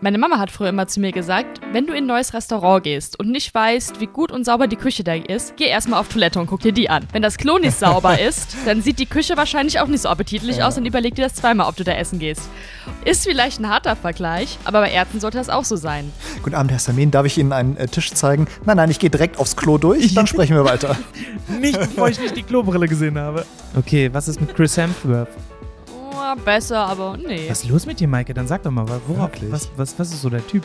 Meine Mama hat früher immer zu mir gesagt, wenn du in ein neues Restaurant gehst und nicht weißt, wie gut und sauber die Küche da ist, geh erstmal auf Toilette und guck dir die an. Wenn das Klo nicht sauber ist, dann sieht die Küche wahrscheinlich auch nicht so appetitlich ja. aus und überleg dir das zweimal, ob du da essen gehst. Ist vielleicht ein harter Vergleich, aber bei Ärzten sollte das auch so sein. Guten Abend, Herr Samin. Darf ich Ihnen einen äh, Tisch zeigen? Nein, nein, ich gehe direkt aufs Klo durch, dann sprechen wir weiter. nicht, bevor ich nicht die Klobrille gesehen habe. Okay, was ist mit Chris Hemsworth? Besser, aber nee. Was ist los mit dir, Maike? Dann sag doch mal, worauf, was, was, was ist so der Typ?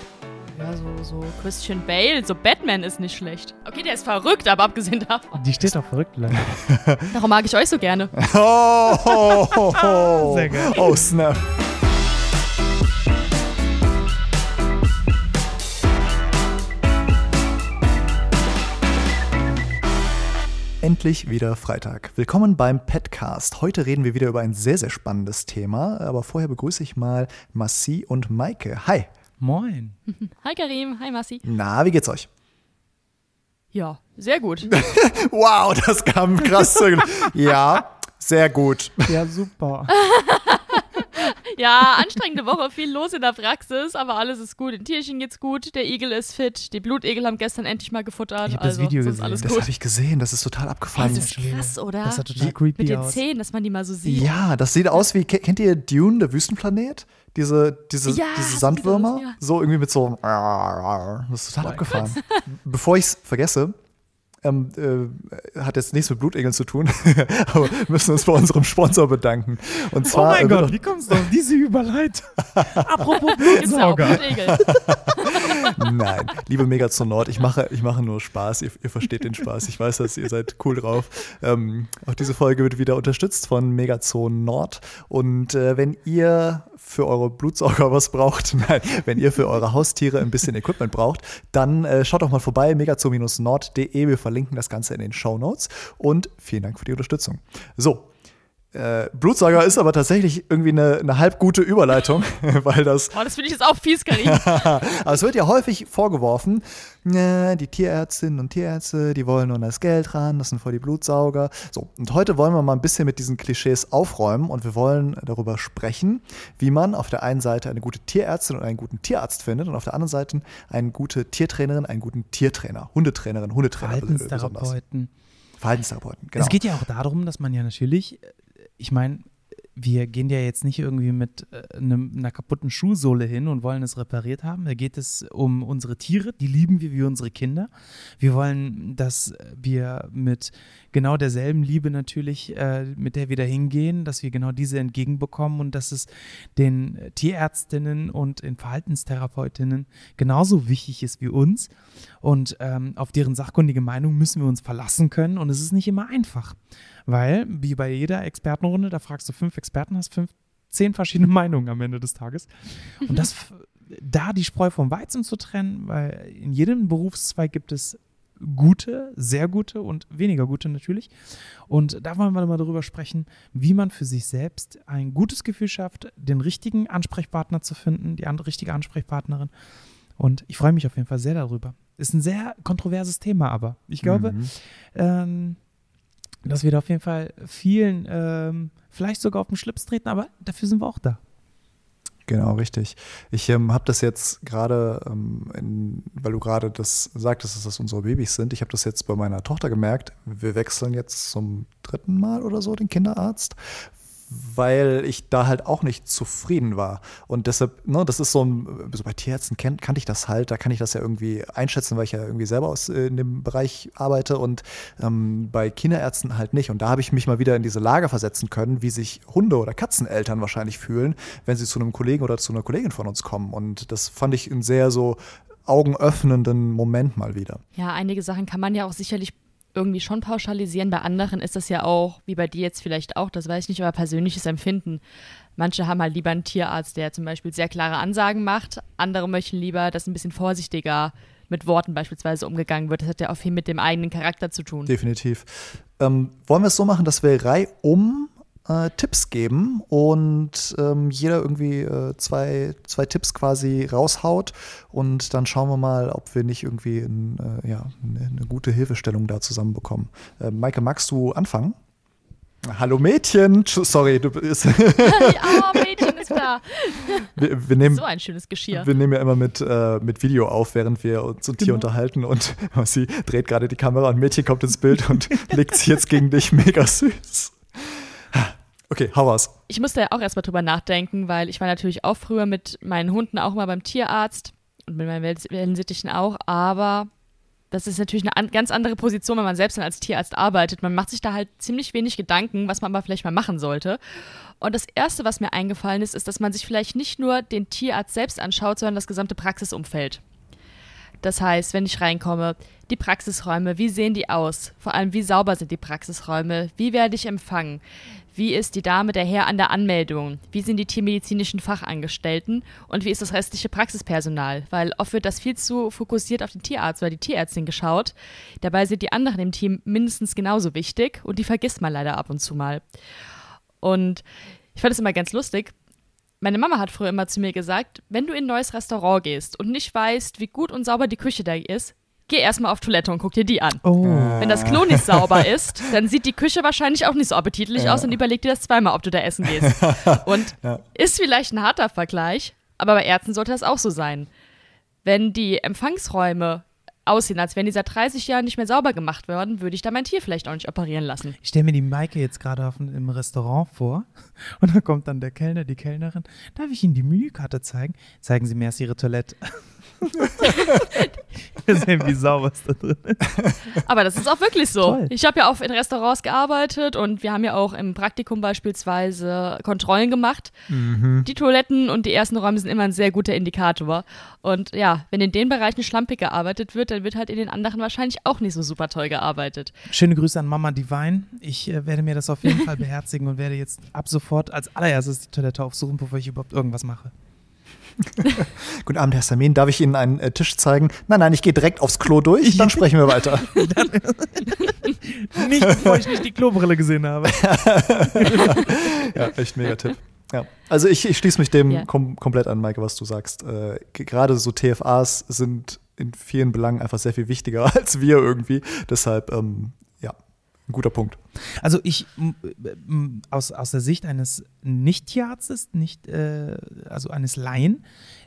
Ja, so, so Christian Bale, so Batman ist nicht schlecht. Okay, der ist verrückt, aber abgesehen davon. Die steht doch verrückt lang. Darum mag ich euch so gerne. Oh, oh, oh, oh. Sehr geil. Oh, snap. Endlich wieder Freitag. Willkommen beim Petcast. Heute reden wir wieder über ein sehr, sehr spannendes Thema. Aber vorher begrüße ich mal Massi und Maike. Hi. Moin. Hi Karim, hi Massi. Na, wie geht's euch? Ja, sehr gut. wow, das kam krass. ja, sehr gut. Ja, super. Ja, anstrengende Woche, viel los in der Praxis, aber alles ist gut. Den Tierchen geht's gut, der Igel ist fit, die Blutegel haben gestern endlich mal gefuttert. Ich habe also, das Video gesehen. Alles das habe ich gesehen, das ist total abgefallen. Das ist krass, oder? Das sah total creepy Mit den aus. Zähnen, dass man die mal so sieht. Ja, das sieht aus wie, kennt ihr Dune, der Wüstenplanet? Diese, diese, ja, diese Sandwürmer, ja. so irgendwie mit so, das ist total oh abgefahren. Bevor ich es vergesse, ähm, äh, hat jetzt nichts mit Blutegeln zu tun, aber wir müssen uns bei unserem Sponsor bedanken. Und zwar, oh mein äh, Gott, wie kommst du auf diese Überleitung? Apropos Blutsauger. Nein, liebe Megazone Nord, ich mache, ich mache nur Spaß. Ihr, ihr, versteht den Spaß. Ich weiß, dass ihr seid cool drauf. Ähm, auch diese Folge wird wieder unterstützt von Megazone Nord. Und äh, wenn ihr für eure Blutsauger was braucht, nein, wenn ihr für eure Haustiere ein bisschen Equipment braucht, dann äh, schaut doch mal vorbei, megazoo-nord.de. Wir verlinken das Ganze in den Show Notes. Und vielen Dank für die Unterstützung. So, äh, Blutsauger ist aber tatsächlich irgendwie eine, eine halb gute Überleitung, weil das. Oh, das finde ich jetzt auch fies, Karin. aber es wird ja häufig vorgeworfen, äh, die Tierärztinnen und Tierärzte, die wollen nur das Geld ran, das sind voll die Blutsauger. So, und heute wollen wir mal ein bisschen mit diesen Klischees aufräumen und wir wollen darüber sprechen, wie man auf der einen Seite eine gute Tierärztin und einen guten Tierarzt findet und auf der anderen Seite eine gute Tiertrainerin, einen guten Tiertrainer, Hundetrainerin, Hundetrainer. Verhaltenstherapeuten. Verhaltenstherapeuten, genau. Es geht ja auch darum, dass man ja natürlich ich meine, wir gehen ja jetzt nicht irgendwie mit äh, einem, einer kaputten Schuhsohle hin und wollen es repariert haben. Da geht es um unsere Tiere, die lieben wir wie unsere Kinder. Wir wollen, dass wir mit genau derselben Liebe natürlich, äh, mit der wir da hingehen, dass wir genau diese entgegenbekommen und dass es den Tierärztinnen und den Verhaltenstherapeutinnen genauso wichtig ist wie uns. Und ähm, auf deren sachkundige Meinung müssen wir uns verlassen können und es ist nicht immer einfach. Weil, wie bei jeder Expertenrunde, da fragst du fünf Experten, hast fünf, zehn verschiedene Meinungen am Ende des Tages. Und das, da die Spreu vom Weizen zu trennen, weil in jedem Berufszweig gibt es gute, sehr gute und weniger gute natürlich. Und da wollen wir mal darüber sprechen, wie man für sich selbst ein gutes Gefühl schafft, den richtigen Ansprechpartner zu finden, die richtige Ansprechpartnerin. Und ich freue mich auf jeden Fall sehr darüber. Ist ein sehr kontroverses Thema, aber ich glaube, mhm. ähm, dass wir da auf jeden Fall vielen ähm, vielleicht sogar auf den Schlips treten, aber dafür sind wir auch da. Genau, richtig. Ich ähm, habe das jetzt gerade, ähm, weil du gerade das sagtest, dass das unsere Babys sind, ich habe das jetzt bei meiner Tochter gemerkt. Wir wechseln jetzt zum dritten Mal oder so den Kinderarzt, weil ich da halt auch nicht zufrieden war. Und deshalb, ne, das ist so ein, so bei Tierärzten kenn, kannte ich das halt, da kann ich das ja irgendwie einschätzen, weil ich ja irgendwie selber aus, äh, in dem Bereich arbeite und ähm, bei Kinderärzten halt nicht. Und da habe ich mich mal wieder in diese Lage versetzen können, wie sich Hunde- oder Katzeneltern wahrscheinlich fühlen, wenn sie zu einem Kollegen oder zu einer Kollegin von uns kommen. Und das fand ich ein sehr so augenöffnenden Moment mal wieder. Ja, einige Sachen kann man ja auch sicherlich irgendwie schon pauschalisieren. Bei anderen ist das ja auch, wie bei dir jetzt vielleicht auch, das weiß ich nicht, aber persönliches Empfinden. Manche haben halt lieber einen Tierarzt, der zum Beispiel sehr klare Ansagen macht. Andere möchten lieber, dass ein bisschen vorsichtiger mit Worten beispielsweise umgegangen wird. Das hat ja auch viel mit dem eigenen Charakter zu tun. Definitiv. Ähm, wollen wir es so machen, dass wir reihum äh, Tipps geben und ähm, jeder irgendwie äh, zwei, zwei Tipps quasi raushaut und dann schauen wir mal, ob wir nicht irgendwie ein, äh, ja, eine, eine, gute Hilfestellung da zusammenbekommen. Äh, Maike, magst du anfangen? Hallo Mädchen, sorry, du bist. ja, Mädchen Alles klar. Wir, wir nehmen, so ein schönes Geschirr. Wir nehmen ja immer mit, äh, mit Video auf, während wir uns Tier Genau. unterhalten und sie dreht gerade die Kamera und Mädchen kommt ins Bild und legt sich jetzt gegen dich. Mega süß. Okay, hau raus. Ich musste ja auch erstmal drüber nachdenken, weil ich war natürlich auch früher mit meinen Hunden auch mal beim Tierarzt und mit meinen Wel- Wellensittichen auch, aber das ist natürlich eine an, ganz andere Position, wenn man selbst dann als Tierarzt arbeitet. Man macht sich da halt ziemlich wenig Gedanken, was man aber vielleicht mal machen sollte. Und das Erste, was mir eingefallen ist, ist, dass man sich vielleicht nicht nur den Tierarzt selbst anschaut, sondern das gesamte Praxisumfeld. Das heißt, wenn ich reinkomme, die Praxisräume, wie sehen die aus? Vor allem, wie sauber sind die Praxisräume? Wie werde ich empfangen? Wie ist die Dame, der Herr an der Anmeldung? Wie sind die tiermedizinischen Fachangestellten? Und wie ist das restliche Praxispersonal? Weil oft wird das viel zu fokussiert auf den Tierarzt oder die Tierärztin geschaut. Dabei sind die anderen im Team mindestens genauso wichtig und die vergisst man leider ab und zu mal. Und ich fand es immer ganz lustig. Meine Mama hat früher immer zu mir gesagt, wenn du in ein neues Restaurant gehst und nicht weißt, wie gut und sauber die Küche da ist, geh erstmal auf Toilette und guck dir die an. Oh. Wenn das Klo nicht sauber ist, dann sieht die Küche wahrscheinlich auch nicht so appetitlich aus und überleg dir das zweimal, ob du da essen gehst. Und Ja. ist vielleicht ein harter Vergleich, aber bei Ärzten sollte das auch so sein. Wenn die Empfangsräume aussehen, als wären die seit 30 Jahren nicht mehr sauber gemacht worden, würde ich da mein Tier vielleicht auch nicht operieren lassen. Ich stelle mir die Maike jetzt gerade auf, im Restaurant vor und da kommt dann der Kellner, die Kellnerin. Darf ich Ihnen die Menükarte zeigen? Zeigen Sie mir erst Ihre Toilette. Wir sehen, wie sauber es da drin ist. Aber das ist auch wirklich so. Toll. Ich habe ja auch in Restaurants gearbeitet und wir haben ja auch im Praktikum beispielsweise Kontrollen gemacht. Die Toiletten und die ersten Räume sind immer ein sehr guter Indikator. Und ja, wenn in den Bereichen schlampig gearbeitet wird, dann wird halt in den anderen wahrscheinlich auch nicht so super toll gearbeitet. Schöne Grüße an Mama Divine. Ich äh, werde mir das auf jeden Fall beherzigen und werde jetzt ab sofort als allererstes die Toilette aufsuchen, bevor ich überhaupt irgendwas mache. Guten Abend, Herr Samin. Darf ich Ihnen einen äh, Tisch zeigen? Nein, nein, ich gehe direkt aufs Klo durch, dann sprechen wir weiter. Nicht, bevor ich nicht die Klobrille gesehen habe. Ja, echt mega Tipp. Ja. Also ich, ich schließe mich dem Ja. kom komplett an, Maike, was du sagst. Äh, Gerade so TFAs sind in vielen Belangen einfach sehr viel wichtiger als wir irgendwie. Deshalb, ähm, ein guter Punkt. Also ich aus, aus der Sicht eines Nicht-Tierarztes, nicht, äh, also eines Laien,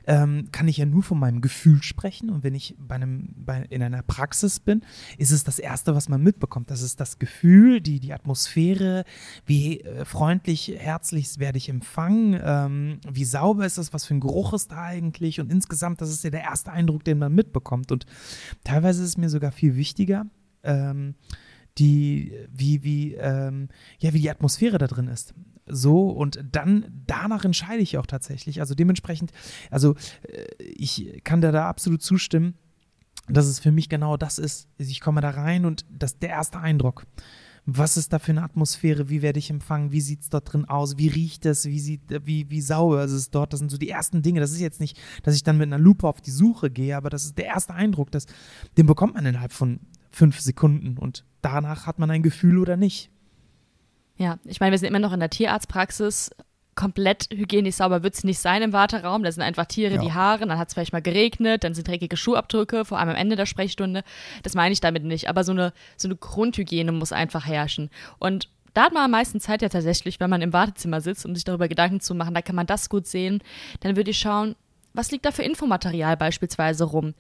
ähm, kann ich ja nur von meinem Gefühl sprechen. Und wenn ich bei einem, bei, in einer Praxis bin, ist es das Erste, was man mitbekommt. Das ist das Gefühl, die, die Atmosphäre, wie äh, freundlich, herzlich werde ich empfangen, ähm, wie sauber ist das, was für ein Geruch ist da eigentlich. Und insgesamt, das ist ja der erste Eindruck, den man mitbekommt. Und teilweise ist es mir sogar viel wichtiger, ähm, die, wie, wie, ähm, ja, wie die Atmosphäre da drin ist. So, und dann, danach entscheide ich auch tatsächlich. Also dementsprechend, also äh, ich kann da, da absolut zustimmen, dass es für mich genau das ist. Ich komme da rein und das der erste Eindruck. Was ist da für eine Atmosphäre? Wie werde ich empfangen? Wie sieht es dort drin aus? Wie riecht es? Wie, sieht, wie, wie sauber ist es dort? Das sind so die ersten Dinge. Das ist jetzt nicht, dass ich dann mit einer Lupe auf die Suche gehe, aber das ist der erste Eindruck. Das, den bekommt man innerhalb von fünf Sekunden und danach hat man ein Gefühl oder nicht. Ja, ich meine, wir sind immer noch in der Tierarztpraxis. Komplett hygienisch sauber wird es nicht sein im Warteraum. Da sind einfach Tiere, Ja. die Haare, dann hat es vielleicht mal geregnet, dann sind dreckige Schuhabdrücke, vor allem am Ende der Sprechstunde. Das meine ich damit nicht. Aber so eine, so eine Grundhygiene muss einfach herrschen. Und da hat man am meisten Zeit ja tatsächlich, wenn man im Wartezimmer sitzt, um sich darüber Gedanken zu machen. Da kann man das gut sehen. Dann würde ich schauen, was liegt da für Infomaterial beispielsweise rum?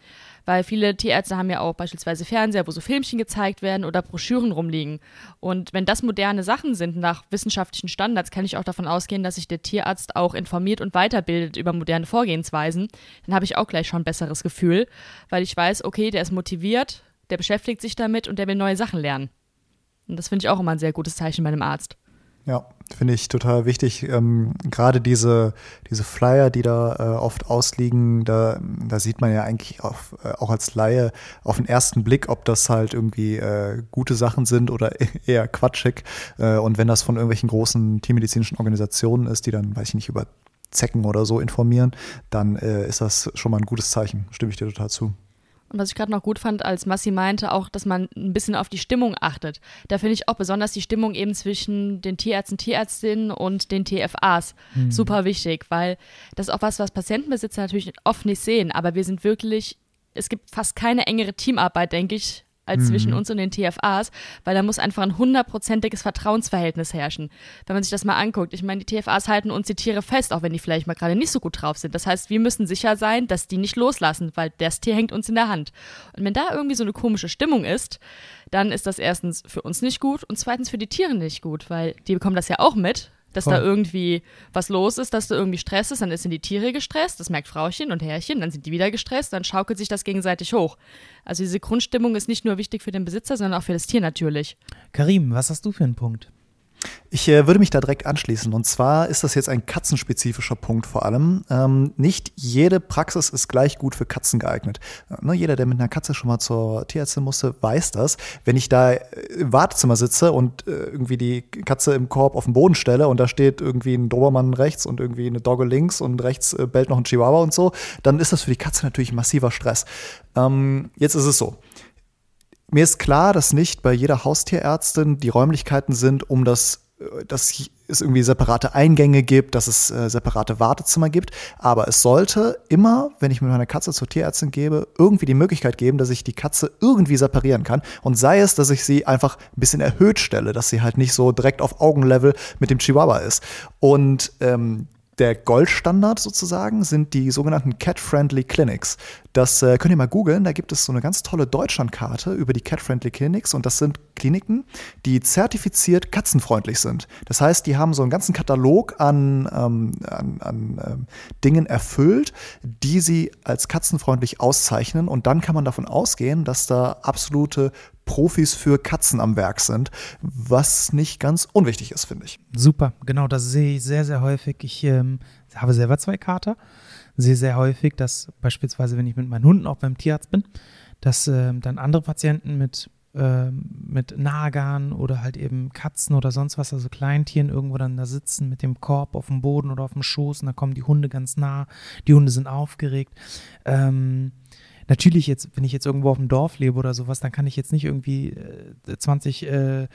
Weil viele Tierärzte haben ja auch beispielsweise Fernseher, wo so Filmchen gezeigt werden oder Broschüren rumliegen. Und wenn das moderne Sachen sind nach wissenschaftlichen Standards, kann ich auch davon ausgehen, dass sich der Tierarzt auch informiert und weiterbildet über moderne Vorgehensweisen. Dann habe ich auch gleich schon ein besseres Gefühl, weil ich weiß, okay, der ist motiviert, der beschäftigt sich damit und der will neue Sachen lernen. Und das finde ich auch immer ein sehr gutes Zeichen bei einem Arzt. Ja, finde ich total wichtig. Ähm, Gerade diese, diese Flyer, die da äh, oft ausliegen, da, da sieht man ja eigentlich auf, äh, auch als Laie auf den ersten Blick, ob das halt irgendwie äh, gute Sachen sind oder eher quatschig. Äh, und wenn das von irgendwelchen großen tiermedizinischen Organisationen ist, die dann, weiß ich nicht, über Zecken oder so informieren, dann äh, ist das schon mal ein gutes Zeichen. Stimme ich dir total zu. Und was ich gerade noch gut fand, als Massi meinte, auch, dass man ein bisschen auf die Stimmung achtet. Da finde ich auch besonders die Stimmung eben zwischen den Tierärzten, Tierärztinnen und den TFAs super wichtig, weil das ist auch was, was Patientenbesitzer natürlich oft nicht sehen. Aber wir sind wirklich, es gibt fast keine engere Teamarbeit, denke ich, als mhm. zwischen uns und den TFAs, weil da muss einfach ein hundertprozentiges Vertrauensverhältnis herrschen. Wenn man sich das mal anguckt, ich meine, die TFAs halten uns die Tiere fest, auch wenn die vielleicht mal gerade nicht so gut drauf sind. Das heißt, wir müssen sicher sein, dass die nicht loslassen, weil das Tier hängt uns in der Hand. Und wenn da irgendwie so eine komische Stimmung ist, dann ist das erstens für uns nicht gut und zweitens für die Tiere nicht gut, weil die bekommen das ja auch mit, dass Voll. da irgendwie was los ist, dass da irgendwie Stress ist, dann sind die Tiere gestresst, das merkt Frauchen und Herrchen, dann sind die wieder gestresst, dann schaukelt sich das gegenseitig hoch. Also diese Grundstimmung ist nicht nur wichtig für den Besitzer, sondern auch für das Tier natürlich. Karim, was hast du für einen Punkt? Ich äh, würde mich da direkt anschließen. Und zwar ist das jetzt ein katzenspezifischer Punkt vor allem. Ähm, nicht jede Praxis ist gleich gut für Katzen geeignet. Äh, ne, jeder, der mit einer Katze schon mal zur Tierärztin musste, weiß das. Wenn ich da im Wartezimmer sitze und äh, irgendwie die Katze im Korb auf den Boden stelle und da steht irgendwie ein Dobermann rechts und irgendwie eine Dogge links und rechts äh, bellt noch ein Chihuahua und so, dann ist das für die Katze natürlich massiver Stress. Ähm, jetzt ist es so. Mir ist klar, dass nicht bei jeder Haustierärztin die Räumlichkeiten sind, um das äh, dass es irgendwie separate Eingänge gibt, dass es äh, separate Wartezimmer gibt. Aber es sollte immer, wenn ich mit meiner Katze zur Tierärztin gebe, irgendwie die Möglichkeit geben, dass ich die Katze irgendwie separieren kann. Und sei es, dass ich sie einfach ein bisschen erhöht stelle, dass sie halt nicht so direkt auf Augenlevel mit dem Chihuahua ist. Und ähm, der Goldstandard sozusagen sind die sogenannten Cat-Friendly Clinics. Das äh, könnt ihr mal googeln. Da gibt es so eine ganz tolle Deutschlandkarte über die Cat-Friendly Clinics und das sind Kliniken, die zertifiziert katzenfreundlich sind. Das heißt, die haben so einen ganzen Katalog an, ähm, an, an ähm, Dingen erfüllt, die sie als katzenfreundlich auszeichnen und dann kann man davon ausgehen, dass da absolute Profis für Katzen am Werk sind, was nicht ganz unwichtig ist, finde ich. Super, genau, das sehe ich sehr, sehr häufig. Ich ähm, habe selber zwei Kater, sehe sehr häufig, dass beispielsweise, wenn ich mit meinen Hunden auch beim Tierarzt bin, dass ähm, dann andere Patienten mit ähm, mit Nagern oder halt eben Katzen oder sonst was, also Kleintieren irgendwo dann da sitzen mit dem Korb auf dem Boden oder auf dem Schoß und da kommen die Hunde ganz nah, die Hunde sind aufgeregt. Ähm, Natürlich jetzt, wenn ich jetzt irgendwo auf dem Dorf lebe oder sowas, dann kann ich jetzt nicht irgendwie äh, 20.000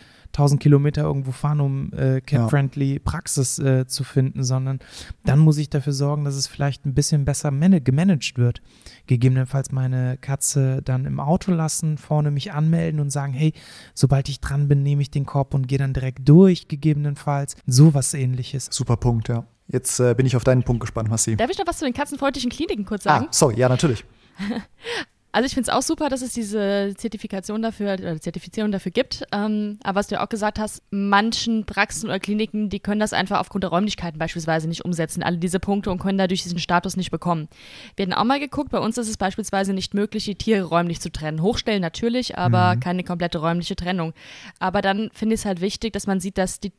äh, Kilometer irgendwo fahren, um äh, cat-friendly Praxis äh, zu finden, sondern dann muss ich dafür sorgen, dass es vielleicht ein bisschen besser gemanagt wird. Gegebenenfalls meine Katze dann im Auto lassen, vorne mich anmelden und sagen, hey, sobald ich dran bin, nehme ich den Korb und gehe dann direkt durch, gegebenenfalls. Sowas ähnliches. Super Punkt, ja. Jetzt äh, bin ich auf deinen Punkt gespannt, Massi. Darf ich noch was zu den katzenfreundlichen Kliniken kurz sagen? Ah, sorry, ja, natürlich. Also ich finde es auch super, dass es diese Zertifikation dafür oder Zertifizierung dafür gibt. Ähm, aber was du ja auch gesagt hast, manchen Praxen oder Kliniken, die können das einfach aufgrund der Räumlichkeiten beispielsweise nicht umsetzen, alle diese Punkte und können dadurch diesen Status nicht bekommen. Wir hatten auch mal geguckt, bei uns ist es beispielsweise nicht möglich, die Tiere räumlich zu trennen. Hochstellen natürlich, aber mhm. keine komplette räumliche Trennung. Aber dann finde ich es halt wichtig, dass man sieht, dass die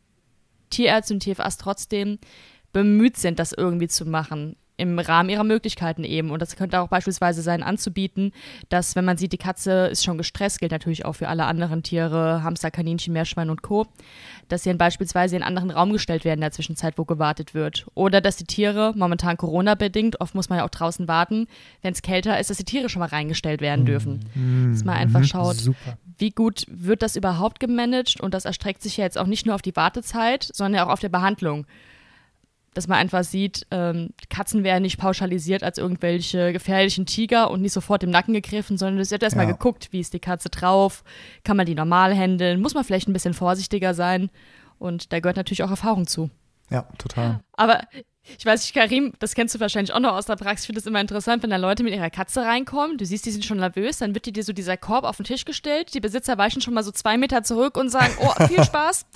Tierärzte und TFAs trotzdem bemüht sind, das irgendwie zu machen im Rahmen ihrer Möglichkeiten eben. Und das könnte auch beispielsweise sein, anzubieten, dass, wenn man sieht, die Katze ist schon gestresst, gilt natürlich auch für alle anderen Tiere, Hamster, Kaninchen, Meerschwein und Co., dass sie dann beispielsweise in einen anderen Raum gestellt werden in der Zwischenzeit, wo gewartet wird. Oder dass die Tiere, momentan Corona-bedingt, oft muss man ja auch draußen warten, wenn es kälter ist, dass die Tiere schon mal reingestellt werden dürfen. Mhm. Dass man einfach mhm. schaut, Super. wie gut wird das überhaupt gemanagt und das erstreckt sich ja jetzt auch nicht nur auf die Wartezeit, sondern auch auf der Behandlung dass man einfach sieht, ähm, Katzen werden nicht pauschalisiert als irgendwelche gefährlichen Tiger und nicht sofort im Nacken gegriffen, sondern es wird erstmal ja. geguckt, wie ist die Katze drauf, kann man die normal handeln, muss man vielleicht ein bisschen vorsichtiger sein und da gehört natürlich auch Erfahrung zu. Ja, total. Aber ich weiß nicht, Karim, das kennst du wahrscheinlich auch noch aus der Praxis. Ich finde es immer interessant, wenn da Leute mit ihrer Katze reinkommen. Du siehst, die sind schon nervös. Dann wird dir so dieser Korb auf den Tisch gestellt. Die Besitzer weichen schon mal so zwei Meter zurück und sagen: Oh, viel Spaß.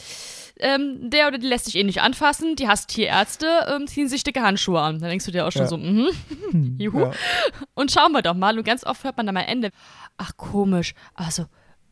ähm, der oder die lässt sich eh nicht anfassen. Die hast Tierärzte, ähm, ziehen sich dicke Handschuhe an. Dann denkst du dir auch schon ja. so: Mhm, juhu. Ja. Und schauen wir doch mal. Und ganz oft hört man dann am Ende: Ach, komisch. Also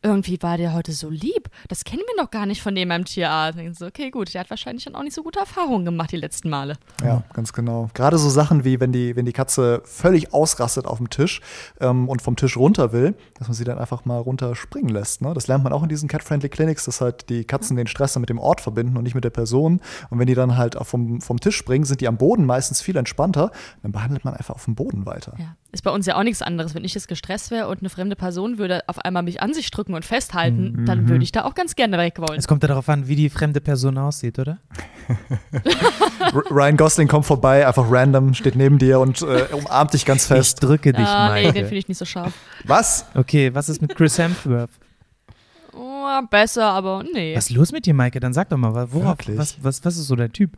irgendwie war der heute so lieb. Das kennen wir noch gar nicht von dem beim Tierarzt. So, okay, gut, der hat wahrscheinlich dann auch nicht so gute Erfahrungen gemacht die letzten Male. Ja, ganz genau. Gerade so Sachen wie, wenn die, wenn die Katze völlig ausrastet auf dem Tisch ähm, und vom Tisch runter will, dass man sie dann einfach mal runter springen lässt. Ne? Das lernt man auch in diesen Cat-Friendly Clinics, dass halt die Katzen den Stress dann mit dem Ort verbinden und nicht mit der Person. Und wenn die dann halt vom, vom Tisch springen, sind die am Boden meistens viel entspannter. Dann behandelt man einfach auf dem Boden weiter. Ja. Ist bei uns ja auch nichts anderes. Wenn ich jetzt gestresst wäre und eine fremde Person würde auf einmal mich an sich drücken und festhalten, mhm. dann würde ich da auch ganz gerne weg wollen. Es kommt ja darauf an, wie die fremde Person aussieht, oder? Ryan Gosling kommt vorbei, einfach random, steht neben dir und äh, umarmt dich ganz Ich fest. drücke dich, Ah, nee, Maike. den finde ich nicht so scharf. Was? okay, was ist mit Chris Hemsworth? Oh, besser, aber nee. Was ist los mit dir, Maike? Dann sag doch mal, worauf, was, was, was ist so dein Typ?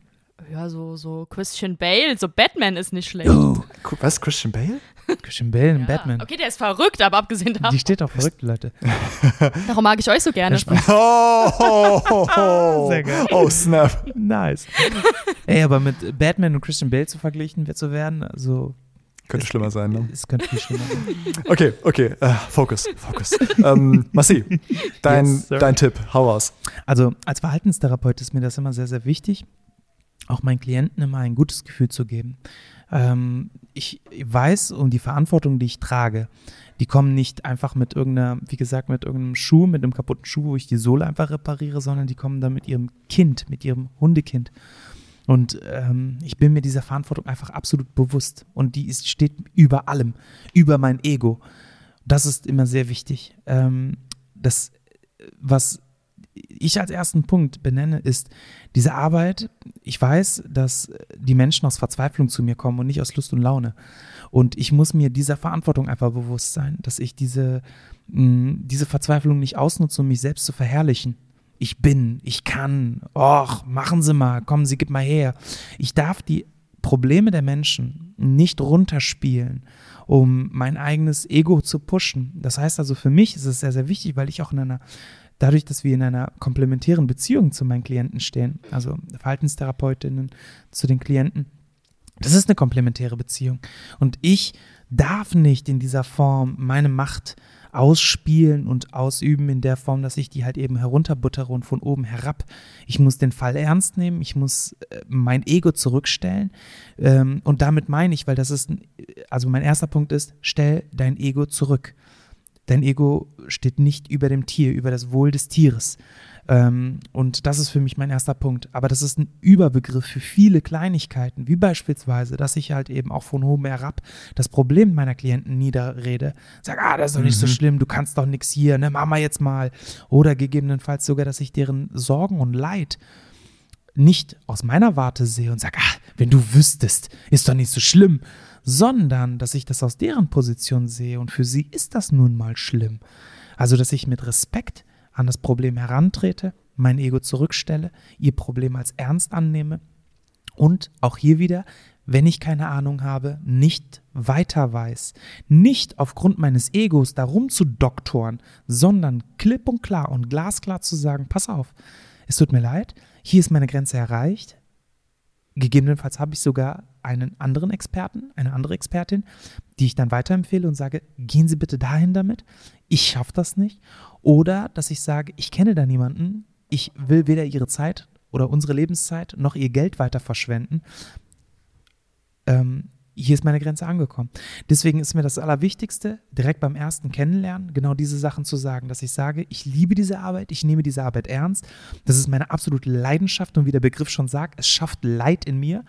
Ja, so, so Christian Bale, so Batman ist nicht schlecht. Oh, Was? Christian Bale? Christian Bale in Ja. Batman. Okay, der ist verrückt, aber abgesehen Die davon. steht auf verrückte Leute. Darum mag ich euch so gerne. Oh, oh, oh, oh. Sehr geil. oh snap. Nice. Ey, aber mit Batman und Christian Bale zu verglichen wird zu werden, also Könnte schlimmer sein, ne? es könnte viel schlimmer sein. Okay, okay, äh, Focus, Focus. ähm, Massi, dein, Yes, dein Tipp, hau raus. Also als Verhaltenstherapeut ist mir das immer sehr, sehr wichtig, auch meinen Klienten immer ein gutes Gefühl zu geben. Ähm, ich weiß um die Verantwortung, die ich trage. Die kommen nicht einfach mit irgendeiner, wie gesagt, mit irgendeinem Schuh, mit einem kaputten Schuh, wo ich die Sohle einfach repariere, sondern die kommen dann mit ihrem Kind, mit ihrem Hundekind. Und ähm, ich bin mir dieser Verantwortung einfach absolut bewusst. Und die ist, steht über allem, über mein Ego. Das ist immer sehr wichtig. Ähm, das, was ich als ersten Punkt benenne, ist diese Arbeit. Ich weiß, dass die Menschen aus Verzweiflung zu mir kommen und nicht aus Lust und Laune. Und ich muss mir dieser Verantwortung einfach bewusst sein, dass ich diese, mh, diese Verzweiflung nicht ausnutze, um mich selbst zu verherrlichen. Ich bin, ich kann, och, machen Sie mal, kommen Sie, gib mal her. Ich darf die Probleme der Menschen nicht runterspielen, um mein eigenes Ego zu pushen. Das heißt also, für mich ist es sehr, sehr wichtig, weil ich auch in einer dadurch, dass wir in einer komplementären Beziehung zu meinen Klienten stehen, also Verhaltenstherapeutinnen zu den Klienten, das ist eine komplementäre Beziehung. Und ich darf nicht in dieser Form meine Macht ausspielen und ausüben in der Form, dass ich die halt eben herunterbuttere und von oben herab. Ich muss den Fall ernst nehmen, ich muss äh, mein Ego zurückstellen. Ähm, und damit meine ich, weil das ist, ein, also mein erster Punkt ist, stell dein Ego zurück. Dein Ego steht nicht über dem Tier, über das Wohl des Tieres. Ähm, und das ist für mich mein erster Punkt. Aber das ist ein Überbegriff für viele Kleinigkeiten, wie beispielsweise, dass ich halt eben auch von oben herab das Problem meiner Klienten niederrede. Sag, ah, das ist doch nicht so schlimm, du kannst doch nichts hier, ne, mach mal jetzt mal. Oder gegebenenfalls sogar, dass ich deren Sorgen und Leid nicht aus meiner Warte sehe und sage, ah, wenn du wüsstest, ist doch nicht so schlimm, sondern dass ich das aus deren Position sehe und für sie ist das nun mal schlimm. Also, dass ich mit Respekt an das Problem herantrete, mein Ego zurückstelle, ihr Problem als ernst annehme und auch hier wieder, wenn ich keine Ahnung habe, nicht weiter weiß, nicht aufgrund meines Egos darum zu doktoren, sondern klipp und klar und glasklar zu sagen, pass auf, es tut mir leid, hier ist meine Grenze erreicht. Gegebenenfalls habe ich sogar einen anderen Experten, eine andere Expertin, die ich dann weiterempfehle und sage, gehen Sie bitte dahin damit. Ich schaffe das nicht. Oder dass ich sage, ich kenne da niemanden, ich will weder Ihre Zeit oder unsere Lebenszeit noch Ihr Geld weiter verschwenden. Ähm, hier ist meine Grenze angekommen. Deswegen ist mir das Allerwichtigste, direkt beim ersten Kennenlernen, genau diese Sachen zu sagen, dass ich sage, ich liebe diese Arbeit, ich nehme diese Arbeit ernst. Das ist meine absolute Leidenschaft und wie der Begriff schon sagt, es schafft Leid in mir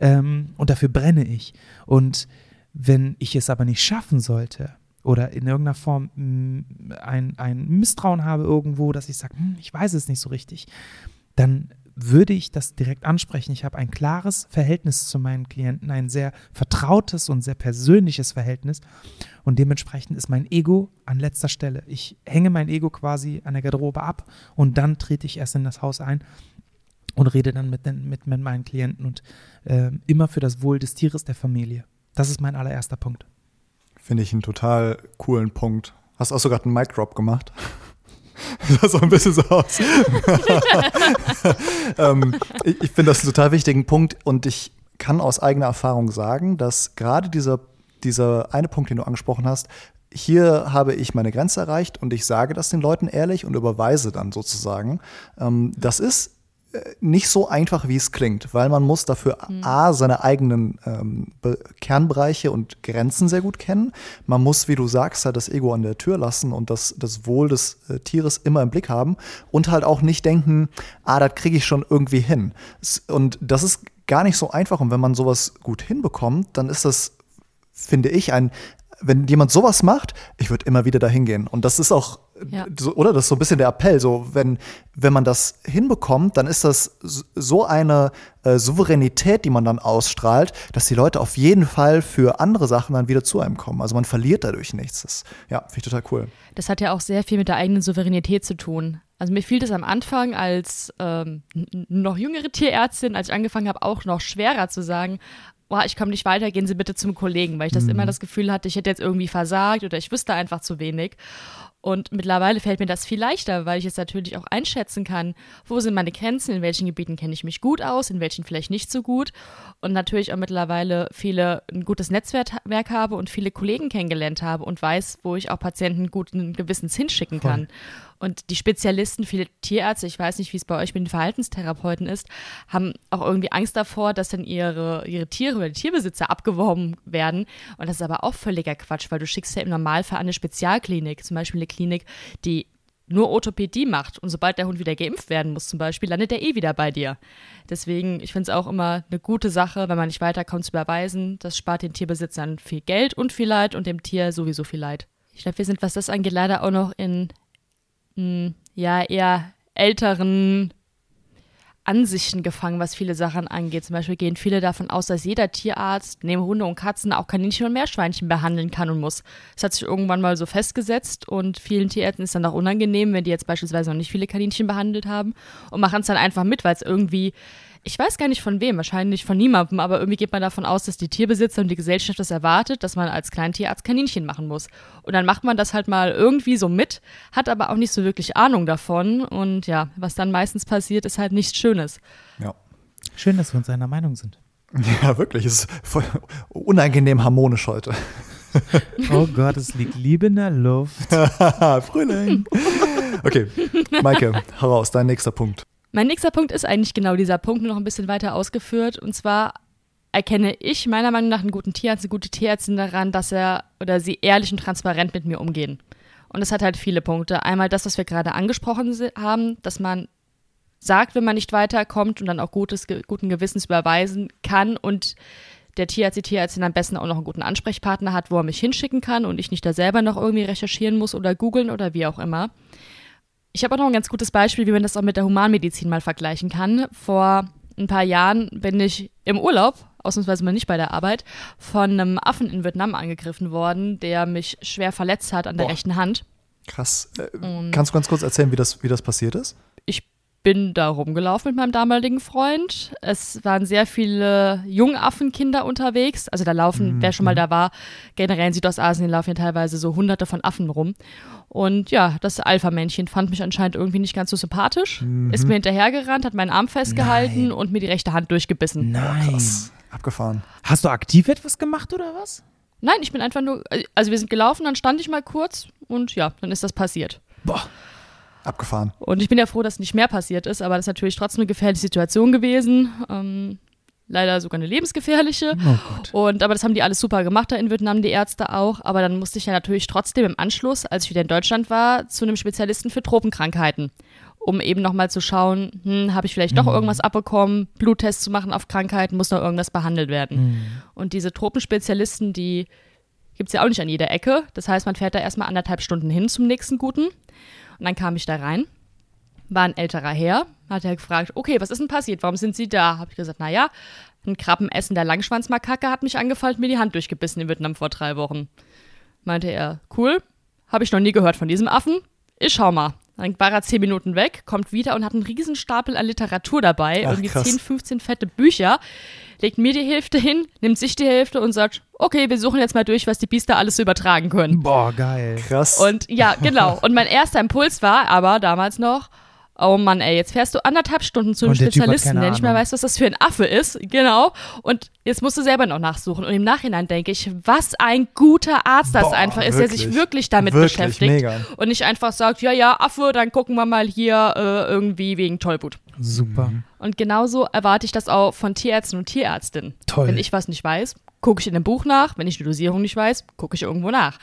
ähm, und dafür brenne ich. Und wenn ich es aber nicht schaffen sollte oder in irgendeiner Form mh, ein, ein Misstrauen habe irgendwo, dass ich sage, hm, ich weiß es nicht so richtig, dann würde ich das direkt ansprechen. Ich habe ein klares Verhältnis zu meinen Klienten, ein sehr vertrautes und sehr persönliches Verhältnis. Und dementsprechend ist mein Ego an letzter Stelle. Ich hänge mein Ego quasi an der Garderobe ab und dann trete ich erst in das Haus ein und rede dann mit, den, mit, mit meinen Klienten und äh, immer für das Wohl des Tieres, der Familie. Das ist mein allererster Punkt. Finde ich einen total coolen Punkt. Hast auch sogar einen Mic Drop gemacht. Das sah so ein bisschen so aus. ähm, ich ich finde das einen total wichtigen Punkt und ich kann aus eigener Erfahrung sagen, dass gerade dieser, dieser eine Punkt, den du angesprochen hast, hier habe ich meine Grenze erreicht und ich sage das den Leuten ehrlich und überweise dann sozusagen. Ähm, das ist nicht so einfach, wie es klingt, weil man muss dafür A, seine eigenen ähm, Be Kernbereiche und Grenzen sehr gut kennen. Man muss, wie du sagst, halt das Ego an der Tür lassen und das, das Wohl des äh, Tieres immer im Blick haben und halt auch nicht denken, ah, das kriege ich schon irgendwie hin. Und das ist gar nicht so einfach und wenn man sowas gut hinbekommt, dann ist das, finde ich, ein wenn jemand sowas macht, ich würde immer wieder dahin gehen. Und das ist auch, Ja. so, oder? Das ist so ein bisschen der Appell. So, wenn, wenn man das hinbekommt, dann ist das so eine äh, Souveränität, die man dann ausstrahlt, dass die Leute auf jeden Fall für andere Sachen dann wieder zu einem kommen. Also man verliert dadurch nichts. Das, ja, finde ich total cool. Das hat ja auch sehr viel mit der eigenen Souveränität zu tun. Also mir fiel das am Anfang als ähm, noch jüngere Tierärztin, als ich angefangen habe, auch noch schwerer zu sagen, boah, ich komme nicht weiter, gehen Sie bitte zum Kollegen, weil ich das immer das Gefühl hatte, ich hätte jetzt irgendwie versagt oder ich wüsste einfach zu wenig. Und mittlerweile fällt mir das viel leichter, weil ich jetzt natürlich auch einschätzen kann, wo sind meine Grenzen, in welchen Gebieten kenne ich mich gut aus, in welchen vielleicht nicht so gut. Und natürlich auch mittlerweile viele ein gutes Netzwerk habe und viele Kollegen kennengelernt habe und weiß, wo ich auch Patienten guten Gewissens hinschicken kann. Und die Spezialisten, viele Tierärzte, ich weiß nicht, wie es bei euch mit den Verhaltenstherapeuten ist, haben auch irgendwie Angst davor, dass dann ihre, ihre Tiere oder die Tierbesitzer abgeworben werden. Und das ist aber auch völliger Quatsch, weil du schickst ja im Normalfall eine Spezialklinik, zum Beispiel eine Klinik, die nur Orthopädie macht und sobald der Hund wieder geimpft werden muss zum Beispiel, landet er eh wieder bei dir. Deswegen, ich finde es auch immer eine gute Sache, wenn man nicht weiterkommt zu überweisen. Das spart den Tierbesitzern viel Geld und viel Leid und dem Tier sowieso viel Leid. Ich glaube, wir sind, was das angeht, leider auch noch in mh, ja eher älteren Ansichten gefangen, was viele Sachen angeht. Zum Beispiel gehen viele davon aus, dass jeder Tierarzt neben Hunde und Katzen auch Kaninchen und Meerschweinchen behandeln kann und muss. Das hat sich irgendwann mal so festgesetzt und vielen Tierärzten ist dann auch unangenehm, wenn die jetzt beispielsweise noch nicht viele Kaninchen behandelt haben und machen es dann einfach mit, weil es irgendwie, ich weiß gar nicht von wem, wahrscheinlich von niemandem, aber irgendwie geht man davon aus, dass die Tierbesitzer und die Gesellschaft das erwartet, dass man als Kleintierarzt Kaninchen machen muss. Und dann macht man das halt mal irgendwie so mit, hat aber auch nicht so wirklich Ahnung davon und ja, was dann meistens passiert, ist halt nichts Schönes. Ja. Schön, dass wir uns einer Meinung sind. Ja, wirklich. Es ist voll unangenehm harmonisch heute. Oh Gott, es liegt Liebe in der Luft. Frühling. Okay, Maike, heraus, dein nächster Punkt. Mein nächster Punkt ist eigentlich genau dieser Punkt, nur noch ein bisschen weiter ausgeführt. Und zwar erkenne ich meiner Meinung nach einen guten Tierarzt, eine gute Tierärztin daran, dass er oder sie ehrlich und transparent mit mir umgehen. Und das hat halt viele Punkte. Einmal das, was wir gerade angesprochen haben, dass man sagt, wenn man nicht weiterkommt und dann auch gutes, guten Gewissens überweisen kann und der Tierarzt, die Tierärztin am besten auch noch einen guten Ansprechpartner hat, wo er mich hinschicken kann und ich nicht da selber noch irgendwie recherchieren muss oder googeln oder wie auch immer. Ich habe auch noch ein ganz gutes Beispiel, wie man das auch mit der Humanmedizin mal vergleichen kann. Vor ein paar Jahren bin ich im Urlaub, ausnahmsweise mal nicht bei der Arbeit, von einem Affen in Vietnam angegriffen worden, der mich schwer verletzt hat an der Boah. rechten Hand. Krass. Äh, kannst du ganz kurz erzählen, wie das, wie das passiert ist? Ich bin da rumgelaufen mit meinem damaligen Freund. Es waren sehr viele Jungaffenkinder unterwegs. Also da laufen, wer schon mal da war, generell in Südostasien laufen ja teilweise so hunderte von Affen rum. Und ja, das Alpha-Männchen fand mich anscheinend irgendwie nicht ganz so sympathisch. Ist mir hinterhergerannt, hat meinen Arm festgehalten Nein. und mir die rechte Hand durchgebissen. Nein. Krass. Abgefahren. Hast du aktiv etwas gemacht oder was? Nein, ich bin einfach nur, also wir sind gelaufen, dann stand ich mal kurz und ja, dann ist das passiert. Boah. Abgefahren. Und ich bin ja froh, dass nicht mehr passiert ist, aber das ist natürlich trotzdem eine gefährliche Situation gewesen. Ähm, leider sogar eine lebensgefährliche. Oh. Und aber das haben die alles super gemacht da in Vietnam, die Ärzte auch. Aber dann musste ich ja natürlich trotzdem im Anschluss, als ich wieder in Deutschland war, zu einem Spezialisten für Tropenkrankheiten. Um eben nochmal zu schauen, hm, habe ich vielleicht doch irgendwas abbekommen, Bluttests zu machen auf Krankheiten, muss noch irgendwas behandelt werden. Und diese Tropenspezialisten, die gibt es ja auch nicht an jeder Ecke. Das heißt, man fährt da erstmal anderthalb Stunden hin zum nächsten guten. Und dann kam ich da rein, war ein älterer Herr, hat er gefragt, okay, was ist denn passiert? Warum sind Sie da? Habe ich gesagt, naja, ein Krabbenessen der Langschwanzmakake hat mich angefallen, mir die Hand durchgebissen in Vietnam vor drei Wochen. Meinte er, cool, habe ich noch nie gehört von diesem Affen. Ich schau mal. Dann war er zehn Minuten weg, kommt wieder und hat einen riesen Stapel an Literatur dabei, Ach, irgendwie krass. 10, 15 fette Bücher, legt mir die Hälfte hin, nimmt sich die Hälfte und sagt, okay, wir suchen jetzt mal durch, was die Biester alles so übertragen können. Boah, geil. Krass. Und ja, genau. Und mein erster Impuls war aber damals noch, oh Mann, ey, jetzt fährst du anderthalb Stunden zu einem Und Spezialisten, der nicht mehr weiß, was das für ein Affe ist. Genau. Und jetzt musst du selber noch nachsuchen. Und im Nachhinein denke ich, was ein guter Arzt das Boah, einfach ist, der sich wirklich. wirklich damit Wirklich, beschäftigt. mega. Und nicht einfach sagt, ja, ja, Affe, dann gucken wir mal hier äh, irgendwie wegen Tollwut. Super. Und genauso erwarte ich das auch von Tierärzten und Tierärztinnen. Toll. Wenn ich was nicht weiß, gucke ich in dem Buch nach. Wenn ich die Dosierung nicht weiß, gucke ich irgendwo nach.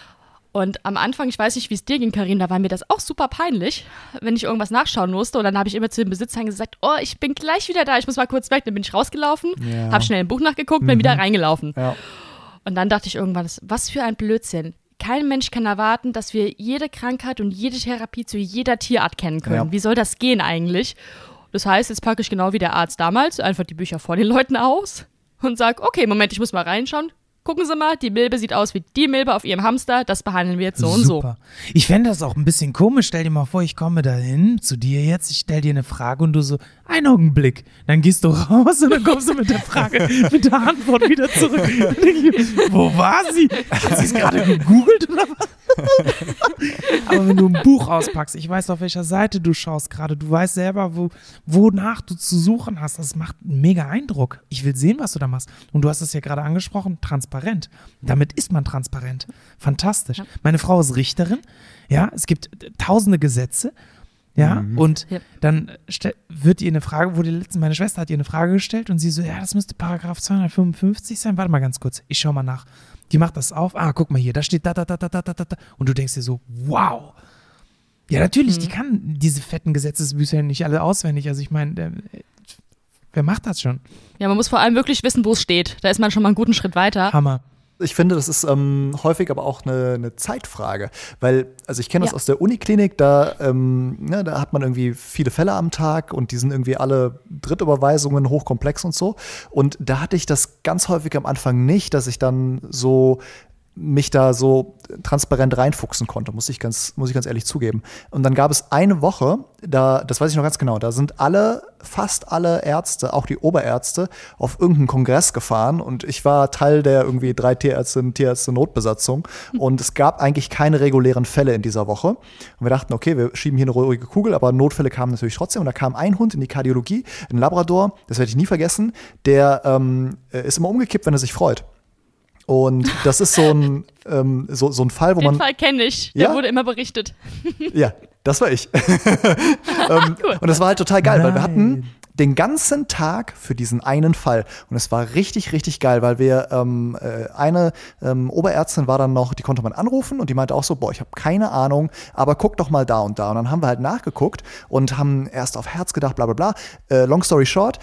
Und am Anfang, ich weiß nicht, wie es dir ging, Karin, da war mir das auch super peinlich, wenn ich irgendwas nachschauen musste. Und dann habe ich immer zu den Besitzern gesagt, oh, ich bin gleich wieder da, ich muss mal kurz weg. Dann bin ich rausgelaufen, Ja. habe schnell im Buch nachgeguckt, bin wieder reingelaufen. ja. Und dann dachte ich irgendwann, was für ein Blödsinn. Kein Mensch kann erwarten, dass wir jede Krankheit und jede Therapie zu jeder Tierart kennen können. Ja. Wie soll das gehen eigentlich? Das heißt, jetzt packe ich genau wie der Arzt damals einfach die Bücher vor den Leuten aus und sage, okay, Moment, ich muss mal reinschauen. Gucken Sie mal, die Milbe sieht aus wie die Milbe auf Ihrem Hamster, das behandeln wir jetzt so und so. Super. Ich fände das auch ein bisschen komisch. Stell dir mal vor, ich komme dahin zu dir jetzt, ich stell dir eine Frage und du so, ein Augenblick. Dann gehst du raus und dann kommst du mit der Frage, mit der Antwort wieder zurück. Ich, wo war sie? Hat sie es gerade gegoogelt oder was? Aber wenn du ein Buch auspackst, ich weiß, auf welcher Seite du schaust gerade, du weißt selber, wo, wonach du zu suchen hast, das macht einen mega Eindruck. Ich will sehen, was du da machst. Und du hast es ja gerade angesprochen, transparent. Damit ist man transparent. Fantastisch. Meine Frau ist Richterin. Ja, es gibt äh, tausende Gesetze. Ja, und Ja. dann stell- wird ihr eine Frage, wurde letztens, meine Schwester hat ihr eine Frage gestellt und sie so, ja, das müsste Paragraph 255 sein. Warte mal ganz kurz, ich schau mal nach. Die macht das auf. Ah, guck mal hier, da steht da, da, da, da, da, da, da. Und du denkst dir so, wow. Ja, natürlich, die kann diese fetten Gesetzesbücher nicht alle auswendig. Also ich meine, äh, wer macht das schon? Ja, man muss vor allem wirklich wissen, wo es steht. Da ist man schon mal einen guten Schritt weiter. Hammer. Ich finde, das ist ähm, häufig aber auch eine, eine Zeitfrage, weil, also ich kenne das Ja. aus der Uniklinik, da, ähm, ne, da hat man irgendwie viele Fälle am Tag und die sind irgendwie alle Drittüberweisungen hochkomplex und so. Und da hatte ich das ganz häufig am Anfang nicht, dass ich dann so mich da so transparent reinfuchsen konnte, muss ich ganz, muss ich ganz ehrlich zugeben. Und dann gab es eine Woche, da, das weiß ich noch ganz genau, da sind alle, fast alle Ärzte, auch die Oberärzte, auf irgendeinen Kongress gefahren und ich war Teil der irgendwie drei Tierärztinnen, Tierärzte Notbesatzung und es gab eigentlich keine regulären Fälle in dieser Woche. Und wir dachten, okay, wir schieben hier eine ruhige Kugel, aber Notfälle kamen natürlich trotzdem und da kam ein Hund in die Kardiologie, ein Labrador, das werde ich nie vergessen, der ähm, ist immer umgekippt, wenn er sich freut. Und das ist so ein, ähm, so, so ein Fall, wo Den man. Fall kenne ich. Der Ja? wurde immer berichtet. Ja, das war ich. ähm, Und das war halt total geil, weil wir hatten Nein. den ganzen Tag für diesen einen Fall. Und es war richtig, richtig geil, weil wir ähm, äh, eine ähm, Oberärztin war dann noch, die konnte man anrufen und die meinte auch so, boah, ich habe keine Ahnung, aber guck doch mal da und da. Und dann haben wir halt nachgeguckt und haben erst auf Herz gedacht, bla bla bla. Äh, long story short,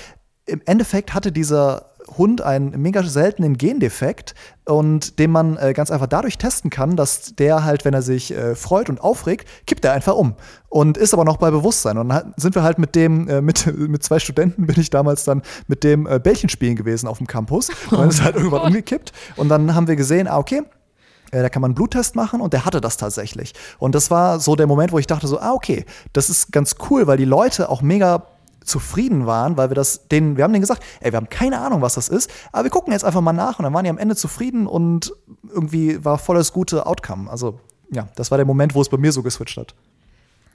im Endeffekt hatte dieser Hund einen mega seltenen Gendefekt und den man äh, ganz einfach dadurch testen kann, dass der halt, wenn er sich äh, freut und aufregt, kippt er einfach um und ist aber noch bei Bewusstsein. Und dann sind wir halt mit dem, äh, mit, mit zwei Studenten bin ich damals dann mit dem äh, Bällchen spielen gewesen auf dem Campus und dann ist halt irgendwann umgekippt und dann haben wir gesehen, ah okay, äh, da kann man einen Bluttest machen und der hatte das tatsächlich. Und das war so der Moment, wo ich dachte so, ah, okay, das ist ganz cool, weil die Leute auch mega zufrieden waren, weil wir das denen, wir haben denen gesagt, ey, wir haben keine Ahnung, was das ist, aber wir gucken jetzt einfach mal nach und dann waren die am Ende zufrieden und irgendwie war voll das gute Outcome. Also ja, das war der Moment, wo es bei mir so geswitcht hat.